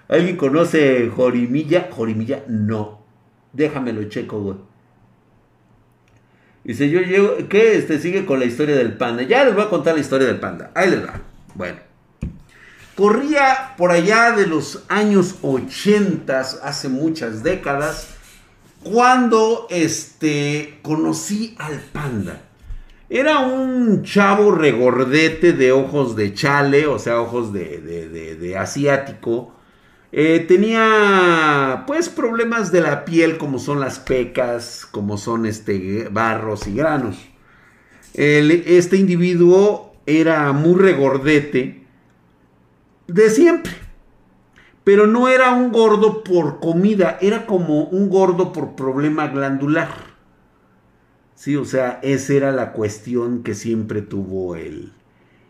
¿Alguien conoce Jorimilla? Jorimilla, no. Déjamelo checo, güey. Dice, yo llego, ¿qué? Este sigue con la historia del panda. Ya les voy a contar la historia del panda. Ahí les va. Bueno. Corría por allá de los años 80, hace muchas décadas, cuando este, conocí al panda. Era un chavo regordete de ojos de chale, o sea, ojos de, de, asiático. Eh, tenía pues problemas de la piel como son las pecas, como son este, barros y granos. este individuo era muy regordete de siempre. Pero no era un gordo por comida, era como un gordo por problema glandular. Sí, o sea, esa era la cuestión que siempre tuvo el,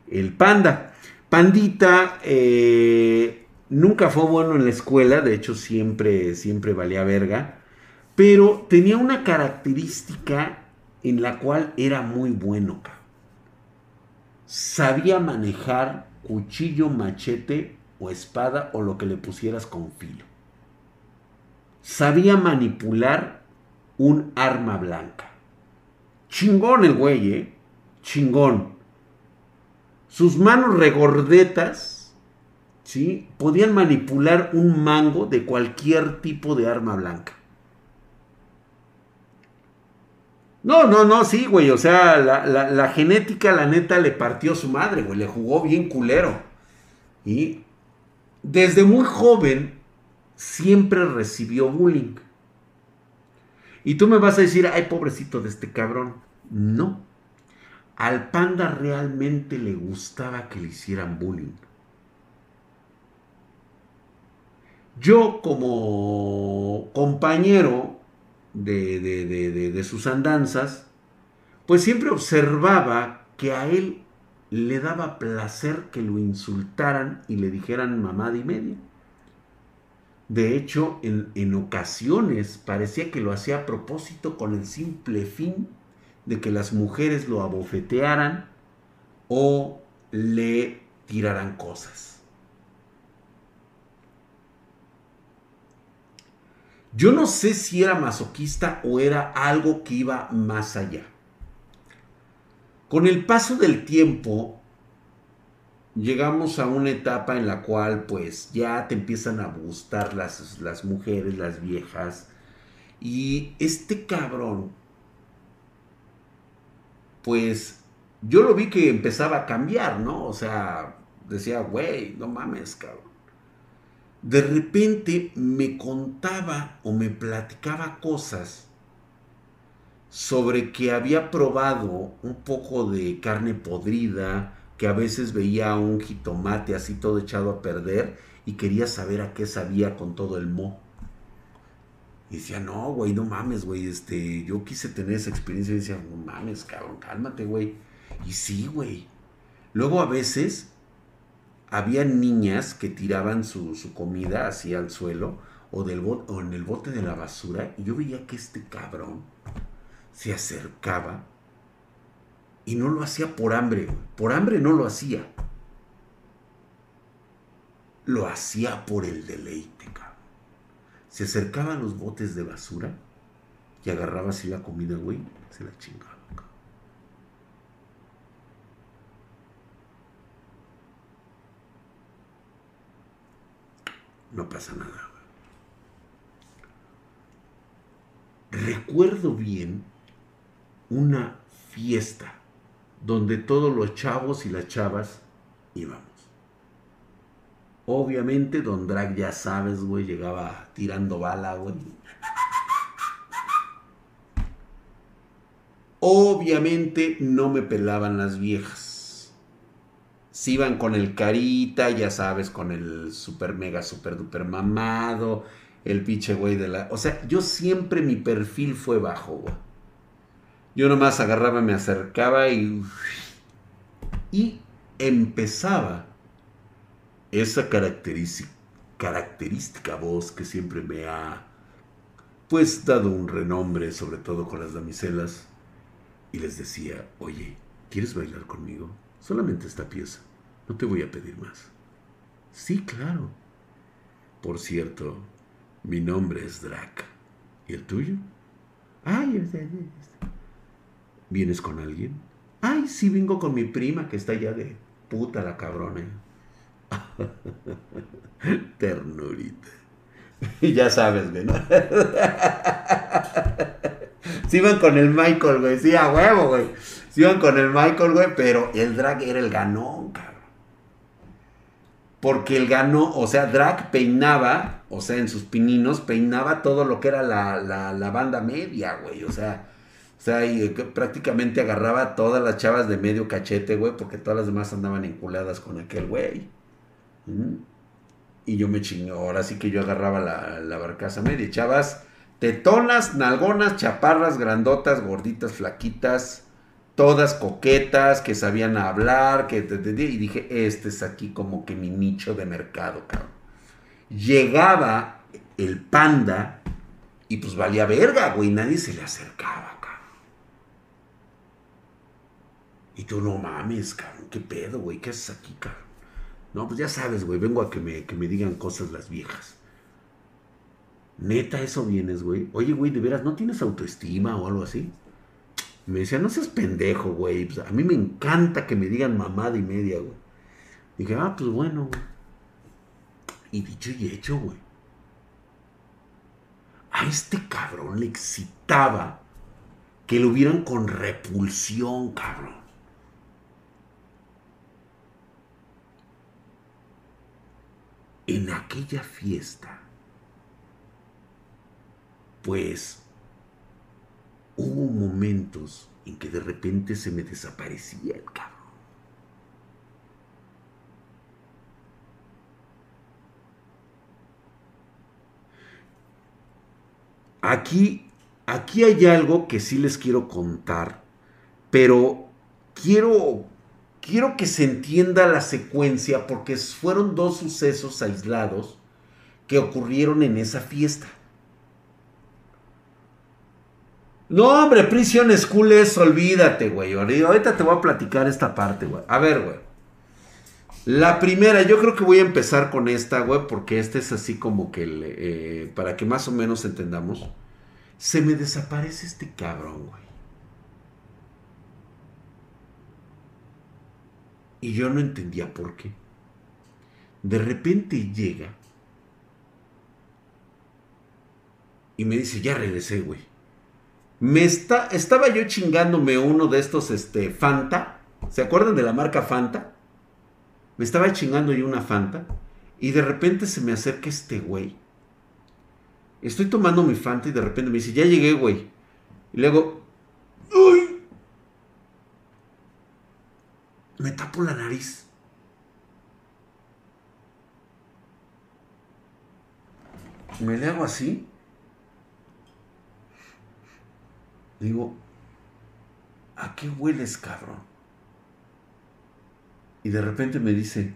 el panda. Pandita eh, nunca fue bueno en la escuela, de hecho siempre, siempre valía verga, pero tenía una característica en la cual era muy bueno. Sabía manejar cuchillo, machete o espada o lo que le pusieras con filo. Sabía manipular un arma blanca. Chingón el güey, ¿eh? Chingón. Sus manos regordetas, ¿sí? Podían manipular un mango de cualquier tipo de arma blanca. No, no, no, sí, güey. O sea, la, la, genética, la neta, le partió su madre, güey. Le jugó bien culero. Y desde muy joven siempre recibió bullying. Y tú me vas a decir, ay, pobrecito de este cabrón. No. Al panda realmente le gustaba que le hicieran bullying. Yo como compañero de, sus andanzas, pues siempre observaba que a él le daba placer que lo insultaran y le dijeran mamada y media. De hecho, en, ocasiones parecía que lo hacía a propósito con el simple fin de que las mujeres lo abofetearan o le tiraran cosas. Yo no sé si era masoquista o era algo que iba más allá. Con el paso del tiempo, llegamos a una etapa en la cual pues ya te empiezan a gustar las, las mujeres, las viejas. Y este cabrón, pues yo lo vi que empezaba a cambiar, ¿no? O sea, decía, güey, no mames, cabrón. De repente me contaba o me platicaba cosas sobre que había probado un poco de carne podrida, que a veces veía un jitomate así todo echado a perder y quería saber a qué sabía con todo el mo. Y decía, no, güey, no mames, güey, este, yo quise tener esa experiencia y decía, no mames, cabrón, cálmate, güey. Y sí, güey. Luego a veces había niñas que tiraban su, comida así al suelo o, o en el bote de la basura y yo veía que este cabrón se acercaba y no lo hacía por hambre, güey. Por hambre no lo hacía. Lo hacía por el deleite, cabrón. Se acercaba a los botes de basura y agarraba así la comida, güey. Se la chingaba, cabrón. No pasa nada, güey. Recuerdo bien una fiesta donde todos los chavos y las chavas íbamos. Obviamente Don Drag, ya sabes, güey, llegaba tirando bala, güey. Obviamente no me pelaban las viejas. Si iban con el carita, ya sabes, con el super mega super duper mamado, el pinche güey de la... O sea, yo siempre mi perfil fue bajo, güey. Yo nomás agarraba, me acercaba y... Y empezaba esa característica, característica voz que siempre me ha pues dado un renombre, sobre todo con las damiselas, y les decía, oye, ¿quieres bailar conmigo? Solamente esta pieza, no te voy a pedir más. Sí, claro. Por cierto, mi nombre es Drac. ¿Y el tuyo? Ay, ¿vienes con alguien? Ay, sí, vengo con mi prima que está allá de puta la cabrona. Ternurita. Ya sabes, güey, ¿no? Si iban con el Michael, güey. Sí, a huevo, güey. Si iban con el Michael, güey. Pero el drag era el ganón, cabrón. Porque el ganó, o sea, drag peinaba, o sea, en sus pininos, peinaba todo lo que era la, la, banda media, güey. O sea, o sea, y prácticamente agarraba todas las chavas de medio cachete, güey, porque todas las demás andaban enculadas con aquel güey. Y yo me chingo, ahora sí que yo agarraba la, barcaza media. Chavas, tetonas, nalgonas, chaparras, grandotas, gorditas, flaquitas, todas coquetas, que sabían hablar, que... Y dije, este es aquí como que mi nicho de mercado, cabrón. Llegaba el panda y pues valía verga, güey, nadie se le acercaba, cabrón. Y tú no mames, cabrón, qué pedo, güey, ¿qué haces aquí, cabrón? No, pues ya sabes, güey, vengo a que me, que me digan cosas las viejas. Neta, eso vienes, güey. Oye, güey, de veras, ¿no tienes autoestima o algo así? Me decía, no seas pendejo, güey. Pues, a mí me encanta que me digan mamada y media, güey. Dije, ah, pues bueno, güey. Y dicho y hecho, güey. A este cabrón le excitaba que lo vieran con repulsión, cabrón. En aquella fiesta, pues hubo momentos en que de repente se me desaparecía el cabrón. Aquí, aquí hay algo que sí les quiero contar, pero quiero quiero que se entienda la secuencia porque fueron dos sucesos aislados que ocurrieron en esa fiesta. No, hombre, Prison School es, olvídate, güey. Ahorita te voy a platicar esta parte, güey. A ver, güey. La primera, yo creo que voy a empezar con esta, güey, porque esta es así como que, eh, para que más o menos entendamos. Se me desaparece este cabrón, güey. Y yo no entendía por qué. De repente llega y me dice, ya regresé, güey. Me está, estaba yo chingándome uno de estos, este, Fanta. ¿Se acuerdan de la marca Fanta? Me estaba chingando yo una Fanta. Y de repente se me acerca este güey. Estoy tomando mi Fanta y de repente me dice, ya llegué, güey. Y luego, ¡Uy! Me tapo la nariz. Me le hago así. Digo, ¿a qué hueles, cabrón? Y de repente me dice,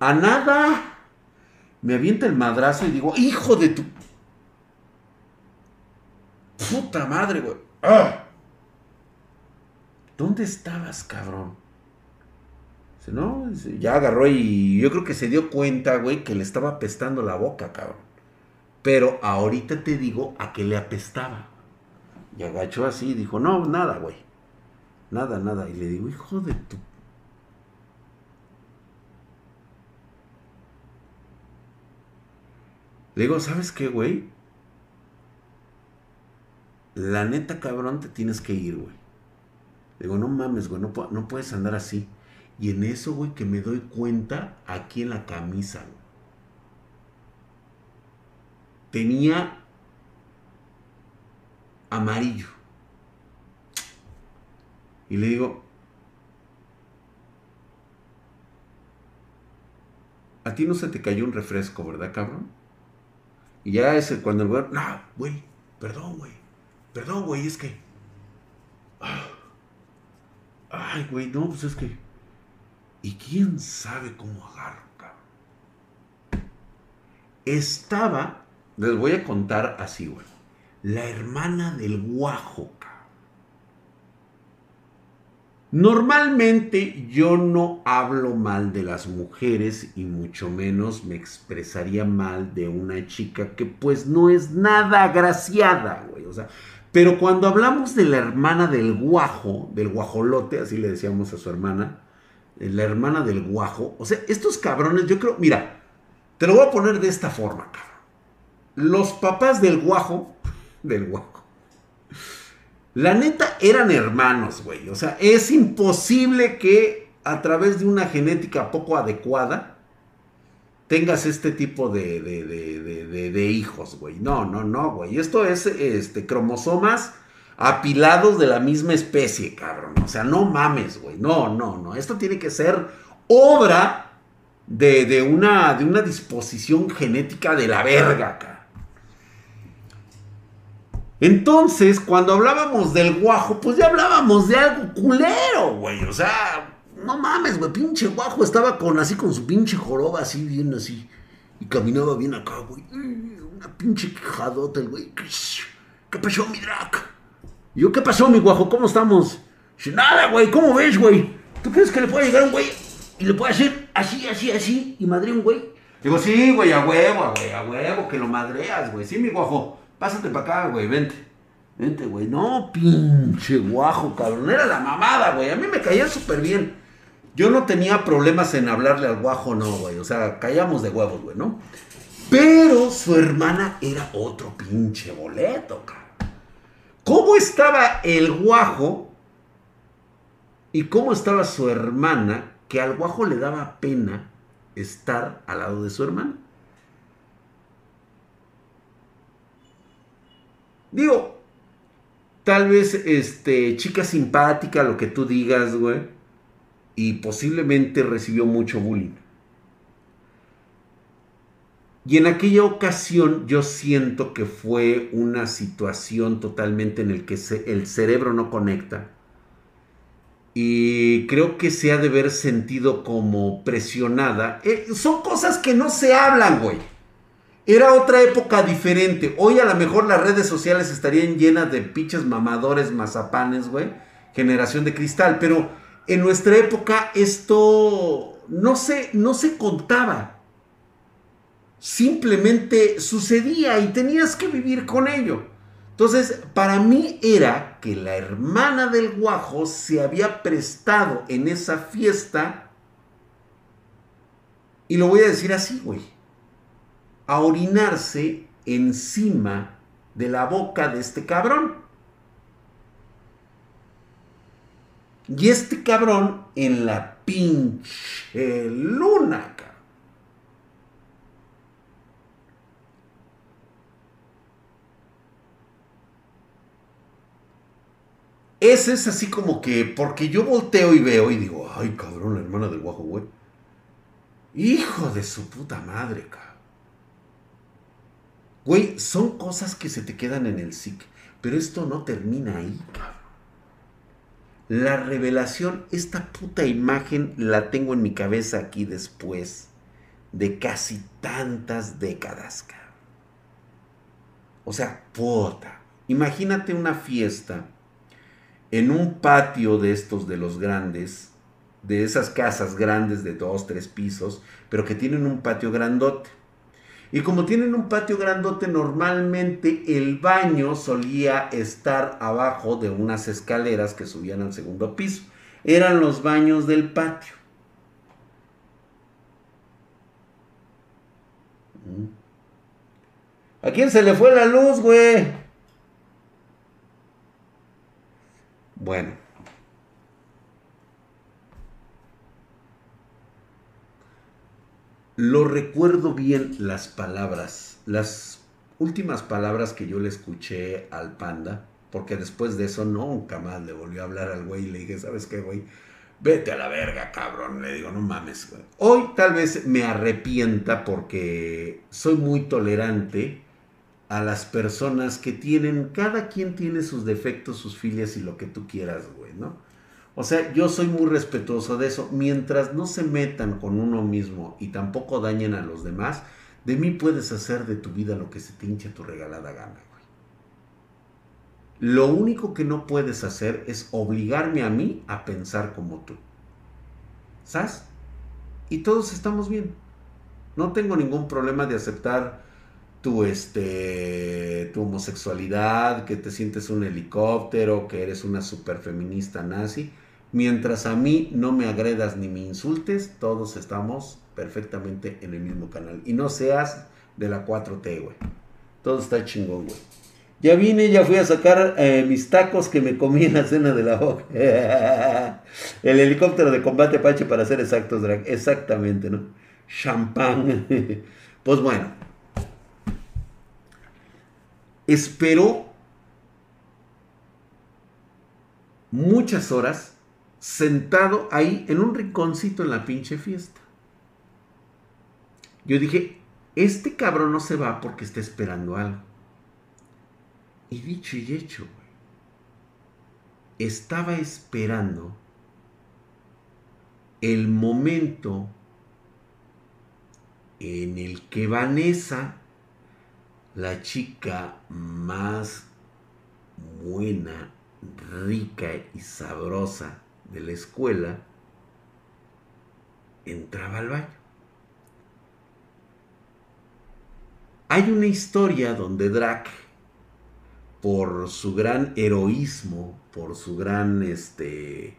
a nada. Me avienta el madrazo y digo, hijo de tu... Puta madre, güey. ¡Ah! ¿Dónde estabas, cabrón? No, ya agarró y yo creo que se dio cuenta, güey, que le estaba apestando la boca, cabrón. Pero ahorita te digo a qué le apestaba. Y agachó así y dijo, no, nada, güey. Nada, nada. Y le digo, hijo de tu... Le digo, ¿sabes qué, güey? La neta, cabrón, te tienes que ir, güey. Le digo, no mames, güey, no, no puedes andar así. Y en eso, güey, que me doy cuenta aquí en la camisa. Tenía amarillo. Y le digo, a ti no se te cayó un refresco, ¿verdad, cabrón? Y ya es cuando el güey, no, güey, perdón, güey, perdón, güey, es que... Ah, ay, güey, no, pues es que... ¿Y quién sabe cómo agarro, cabrón? Estaba, les voy a contar así, güey. La hermana del guajo, Normalmente yo no hablo mal de las mujeres y mucho menos me expresaría mal de una chica que pues no es nada agraciada, güey. O sea, pero cuando hablamos de la hermana del guajo, del guajolote, así le decíamos a su hermana, la hermana del guajo, o sea, estos cabrones, yo creo, mira, te lo voy a poner de esta forma, cabrón. Los papás del guajo, del guajo la neta eran hermanos, güey. O sea, es imposible que a través de una genética poco adecuada tengas este tipo de, de, hijos, güey. No, no, no, güey. Esto es este, cromosomas apilados de la misma especie, cabrón. O sea, no mames, güey. No, no, no. Esto tiene que ser obra de, una, de una disposición genética de la verga, cabrón. Entonces, cuando hablábamos del guajo, pues ya hablábamos de algo culero, güey. O sea, no mames, güey. Pinche guajo estaba con así con su pinche joroba, así, bien así. Y caminaba bien acá, güey. Una pinche quejadota, el güey. ¿Qué pasó, mi drac? Y yo, ¿qué pasó, mi guajo? ¿Cómo estamos? Dice, nada, güey. ¿Cómo ves, güey? ¿Tú crees que le puede llegar un güey y le puede hacer así, así, así y madre un güey? Digo, sí, güey, a huevo, güey, a huevo, que lo madreas, güey. Sí, mi guajo. Pásate para acá, güey, vente. Vente, güey. No, pinche guajo, cabrón. Era la mamada, güey. A mí me caía súper bien. Yo no tenía problemas en hablarle al guajo, no, güey. O sea, caíamos de huevos, güey, ¿no? Pero su hermana era otro pinche boleto, cabrón. ¿Cómo estaba el guajo? ¿Y cómo estaba su hermana? Que al guajo le daba pena estar al lado de su hermana. Digo, tal vez, este, chica simpática, lo que tú digas, güey. Y posiblemente recibió mucho bullying. Y en aquella ocasión yo siento que fue una situación totalmente en el que el cerebro no conecta. Y creo que se ha de ver sentido como presionada. Eh, son cosas que no se hablan, güey. Era otra época diferente. Hoy a lo mejor las redes sociales estarían llenas de pinches mamadores, mazapanes, güey. Generación de cristal. Pero en nuestra época esto no se, no se contaba. Simplemente sucedía y tenías que vivir con ello. Entonces, para mí era que la hermana del guajo se había prestado en esa fiesta. Y lo voy a decir así, güey a orinarse encima de la boca de este cabrón. Y este cabrón en la pinche luna. Ese es así como que, porque yo volteo y veo y digo, ay cabrón, la hermana del guajo, güey. Hijo de su puta madre, cabrón. Güey, son cosas que se te quedan en el SIC. Pero esto no termina ahí, cabrón. La revelación, esta puta imagen la tengo en mi cabeza aquí después de casi tantas décadas, cabrón. O sea, puta. Imagínate una fiesta en un patio de estos de los grandes, de esas casas grandes de dos, tres pisos, pero que tienen un patio grandote. Y como tienen un patio grandote, normalmente el baño solía estar abajo de unas escaleras que subían al segundo piso. Eran los baños del patio. Mm. ¿A quién se le fue la luz, güey? Bueno. Lo recuerdo bien las palabras, las últimas palabras que yo le escuché al panda, porque después de eso nunca más le volvió a hablar al güey y le dije, ¿sabes qué, güey? Vete a la verga, cabrón. Le digo, no mames, güey. Hoy tal vez me arrepienta porque soy muy tolerante a las personas que tienen, cada quien tiene sus defectos, sus filias y lo que tú quieras, güey, ¿no? O sea, yo soy muy respetuoso de eso. Mientras no se metan con uno mismo y tampoco dañen a los demás, de mí puedes hacer de tu vida lo que se te hincha tu regalada gana, güey. Lo único que no puedes hacer es obligarme a mí a pensar como tú. ¿Sabes? Y todos estamos bien. No tengo ningún problema de aceptar tu, este, tu homosexualidad, que te sientes un helicóptero, que eres una super feminista nazi. Mientras a mí no me agredas ni me insultes, todos estamos perfectamente en el mismo canal. Y no seas de la 4T, güey. Todo está chingón, güey. Ya vine, ya fui a sacar eh, mis tacos que me comí en la cena de la boca. el helicóptero de combate Apache para ser exactos, Drag. Exactamente, ¿no? Champán. pues bueno, esperó muchas horas sentado ahí en un rinconcito en la pinche fiesta. Yo dije, este cabrón no se va porque está esperando algo. Y dicho y hecho, estaba esperando el momento en el que Vanessa la chica más buena, rica y sabrosa de la escuela, entraba al baño. Hay una historia donde Drac, por su gran heroísmo, por su gran, este,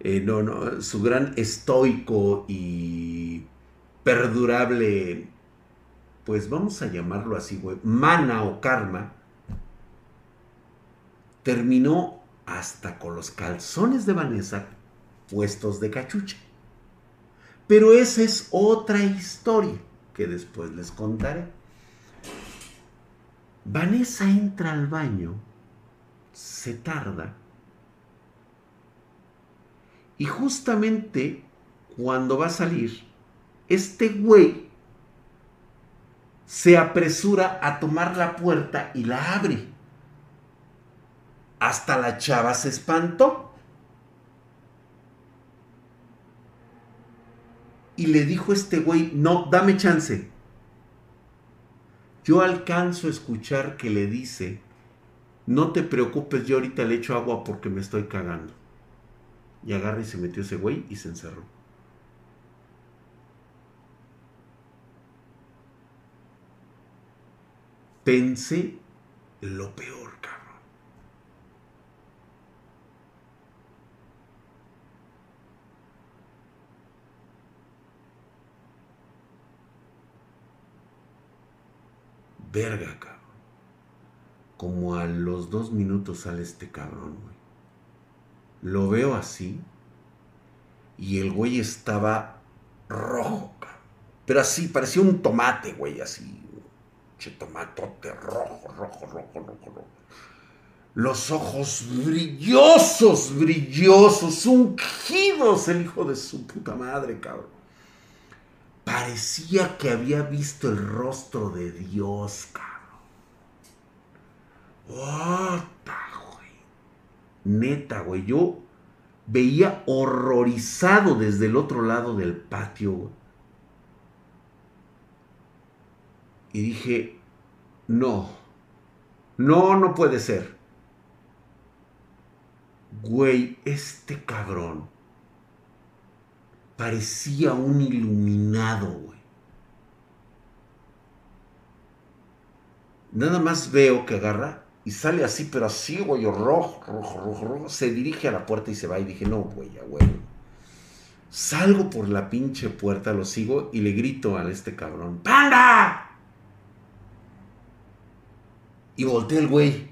eh, no, no, su gran estoico y perdurable pues vamos a llamarlo así, güey, mana o karma, terminó hasta con los calzones de Vanessa puestos de cachucha. Pero esa es otra historia que después les contaré. Vanessa entra al baño, se tarda, y justamente cuando va a salir, este güey se apresura a tomar la puerta y la abre. Hasta la chava se espantó. Y le dijo este güey, no, dame chance. Yo alcanzo a escuchar que le dice, no te preocupes, yo ahorita le echo agua porque me estoy cagando. Y agarra y se metió ese güey y se encerró. Pensé lo peor, cabrón. Verga, cabrón. Como a los dos minutos sale este cabrón, güey. Lo veo así. Y el güey estaba rojo, cabrón. Pero así, parecía un tomate, güey, así tomatote rojo, rojo, rojo, rojo, rojo. Los ojos brillosos, brillosos, ungidos, el hijo de su puta madre, cabrón. Parecía que había visto el rostro de Dios, cabrón. güey. Neta, güey. Yo veía horrorizado desde el otro lado del patio, Y dije, no, no, no puede ser. Güey, este cabrón parecía un iluminado, güey. Nada más veo que agarra y sale así, pero así, güey, rojo, rojo, rojo, rojo. Se dirige a la puerta y se va. Y dije, no, güey, ya, güey. Salgo por la pinche puerta, lo sigo y le grito a este cabrón, ¡Panda! Y volteé el güey.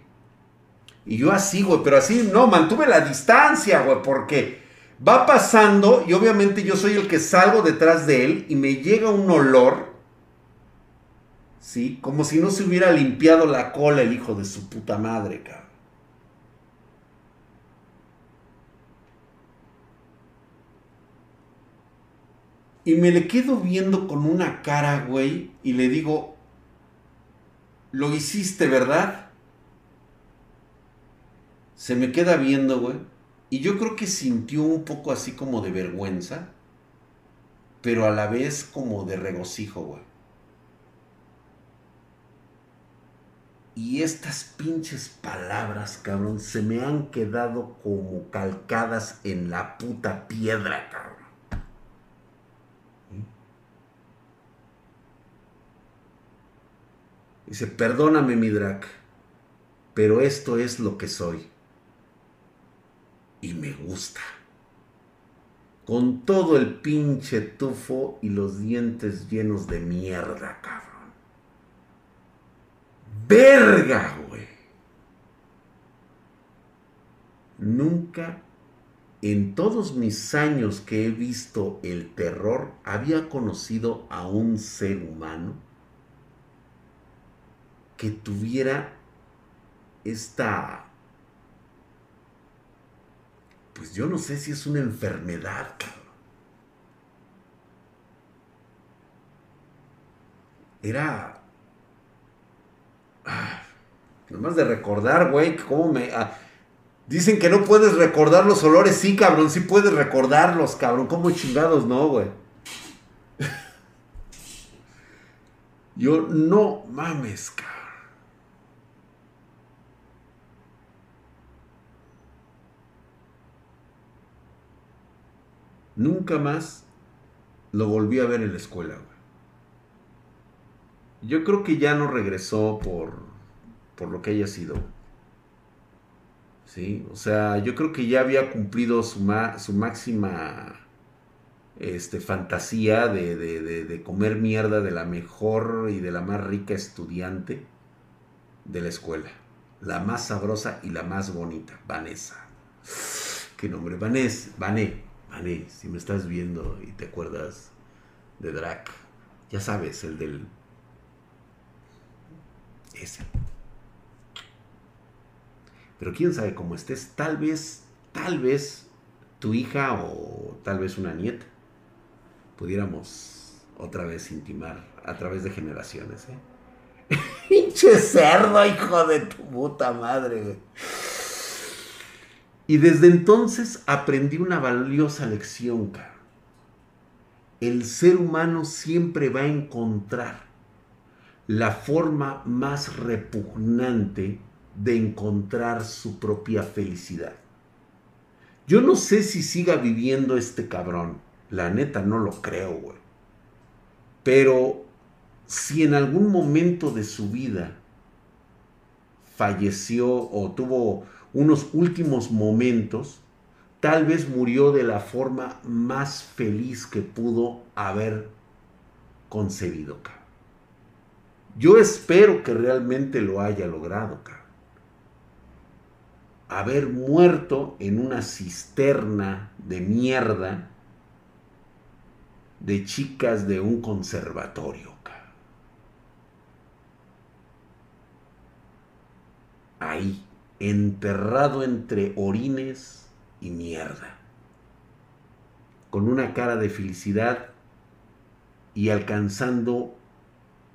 Y yo así, güey, pero así, no, mantuve la distancia, güey, porque va pasando y obviamente yo soy el que salgo detrás de él y me llega un olor, ¿sí? Como si no se hubiera limpiado la cola el hijo de su puta madre, cabrón. Y me le quedo viendo con una cara, güey, y le digo, lo hiciste, ¿verdad? Se me queda viendo, güey. Y yo creo que sintió un poco así como de vergüenza, pero a la vez como de regocijo, güey. Y estas pinches palabras, cabrón, se me han quedado como calcadas en la puta piedra, cabrón. Dice, perdóname mi Drac, pero esto es lo que soy. Y me gusta. Con todo el pinche tufo y los dientes llenos de mierda, cabrón. Verga, güey. Nunca en todos mis años que he visto el terror había conocido a un ser humano que tuviera esta, pues yo no sé si es una enfermedad, cabrón. Era, ah, nomás de recordar, güey, cómo me... Ah, dicen que no puedes recordar los olores, sí, cabrón, sí puedes recordarlos, cabrón, como chingados, no, güey. Yo no mames, cabrón. Nunca más lo volví a ver en la escuela, Yo creo que ya no regresó por, por lo que haya sido. Sí, o sea, yo creo que ya había cumplido su, su máxima este, fantasía de, de, comer mierda de la mejor y de la más rica estudiante de la escuela. La más sabrosa y la más bonita, Vanessa. ¿Qué nombre? Vanessa, Vané. Ani, si me estás viendo y te acuerdas de Drac, ya sabes, el del... Ese. Pero quién sabe cómo estés, tal vez, tal vez tu hija o tal vez una nieta pudiéramos otra vez intimar a través de generaciones, ¿eh? Pinche cerdo, hijo de tu puta madre, y desde entonces aprendí una valiosa lección, El ser humano siempre va a encontrar la forma más repugnante de encontrar su propia felicidad. Yo no sé si siga viviendo este cabrón. La neta no lo creo, güey. Pero si en algún momento de su vida falleció o tuvo unos últimos momentos, tal vez murió de la forma más feliz que pudo haber concebido. Yo espero que realmente lo haya logrado. Haber muerto en una cisterna de mierda de chicas de un conservatorio. Ahí enterrado entre orines y mierda, con una cara de felicidad y alcanzando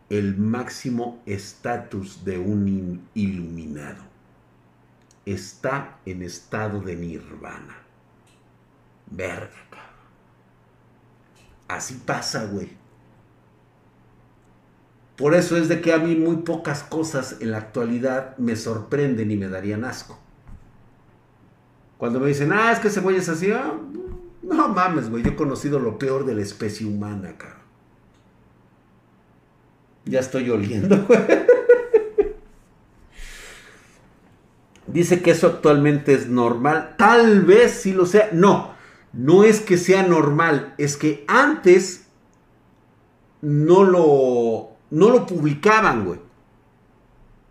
el máximo estatus de un iluminado. Está en estado de nirvana. Verga, Así pasa, güey. Por eso es de que a mí muy pocas cosas en la actualidad me sorprenden y me darían asco. Cuando me dicen, ah, es que ese güey es así, ah, no mames, güey, yo he conocido lo peor de la especie humana, cabrón. Ya estoy oliendo, güey. Dice que eso actualmente es normal. Tal vez sí lo sea. No, no es que sea normal, es que antes no lo no lo publicaban, güey.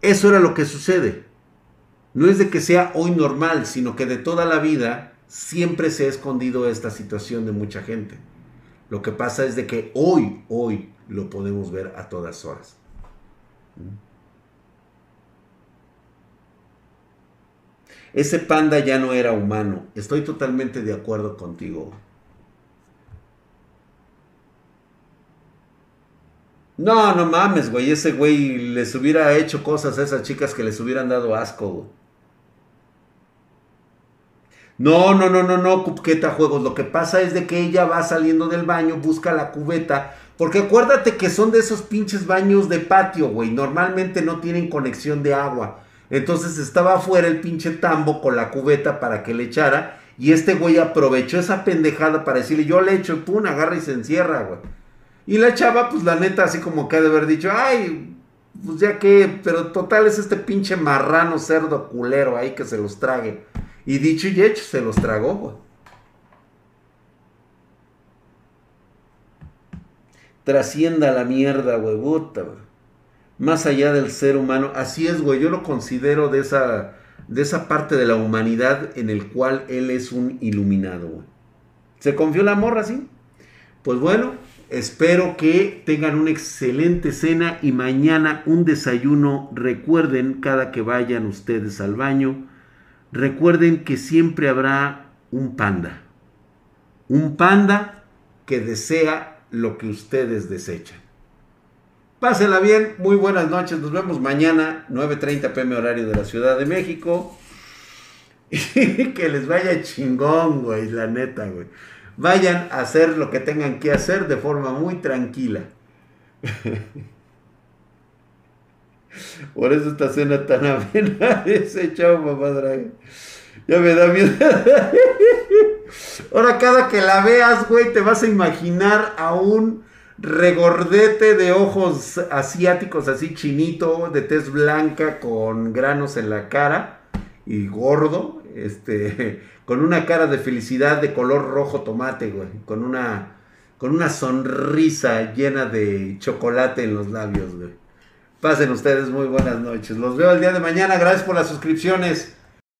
Eso era lo que sucede. No es de que sea hoy normal, sino que de toda la vida siempre se ha escondido esta situación de mucha gente. Lo que pasa es de que hoy, hoy lo podemos ver a todas horas. Ese panda ya no era humano. Estoy totalmente de acuerdo contigo. No, no mames, güey. Ese güey les hubiera hecho cosas a esas chicas que les hubieran dado asco, güey. No, no, no, no, no, Cupqueta Juegos. Lo que pasa es de que ella va saliendo del baño, busca la cubeta. Porque acuérdate que son de esos pinches baños de patio, güey. Normalmente no tienen conexión de agua. Entonces estaba afuera el pinche tambo con la cubeta para que le echara. Y este güey aprovechó esa pendejada para decirle, yo le echo, y pum, agarra y se encierra, güey. Y la chava, pues la neta, así como que ha de haber dicho, ay, pues ya que, pero total es este pinche marrano cerdo culero ahí que se los trague. Y dicho y hecho, se los tragó, güey. Trascienda la mierda, güey, puta, güey. Más allá del ser humano. Así es, güey, yo lo considero de esa, de esa parte de la humanidad en el cual él es un iluminado, güey. ¿Se confió la morra, sí? Pues bueno, Espero que tengan una excelente cena y mañana un desayuno. Recuerden cada que vayan ustedes al baño, recuerden que siempre habrá un panda. Un panda que desea lo que ustedes desechan. Pásenla bien, muy buenas noches, nos vemos mañana 9.30 pm horario de la Ciudad de México. Y que les vaya chingón, güey, la neta, güey vayan a hacer lo que tengan que hacer de forma muy tranquila. Por eso esta cena tan amena ese chao, mamá Ya me da miedo. Ahora cada que la veas, güey, te vas a imaginar a un regordete de ojos asiáticos así chinito, de tez blanca con granos en la cara y gordo, este con una cara de felicidad de color rojo tomate, güey, con una, con una sonrisa llena de chocolate en los labios, güey. Pasen ustedes muy buenas noches. Los veo el día de mañana. Gracias por las suscripciones.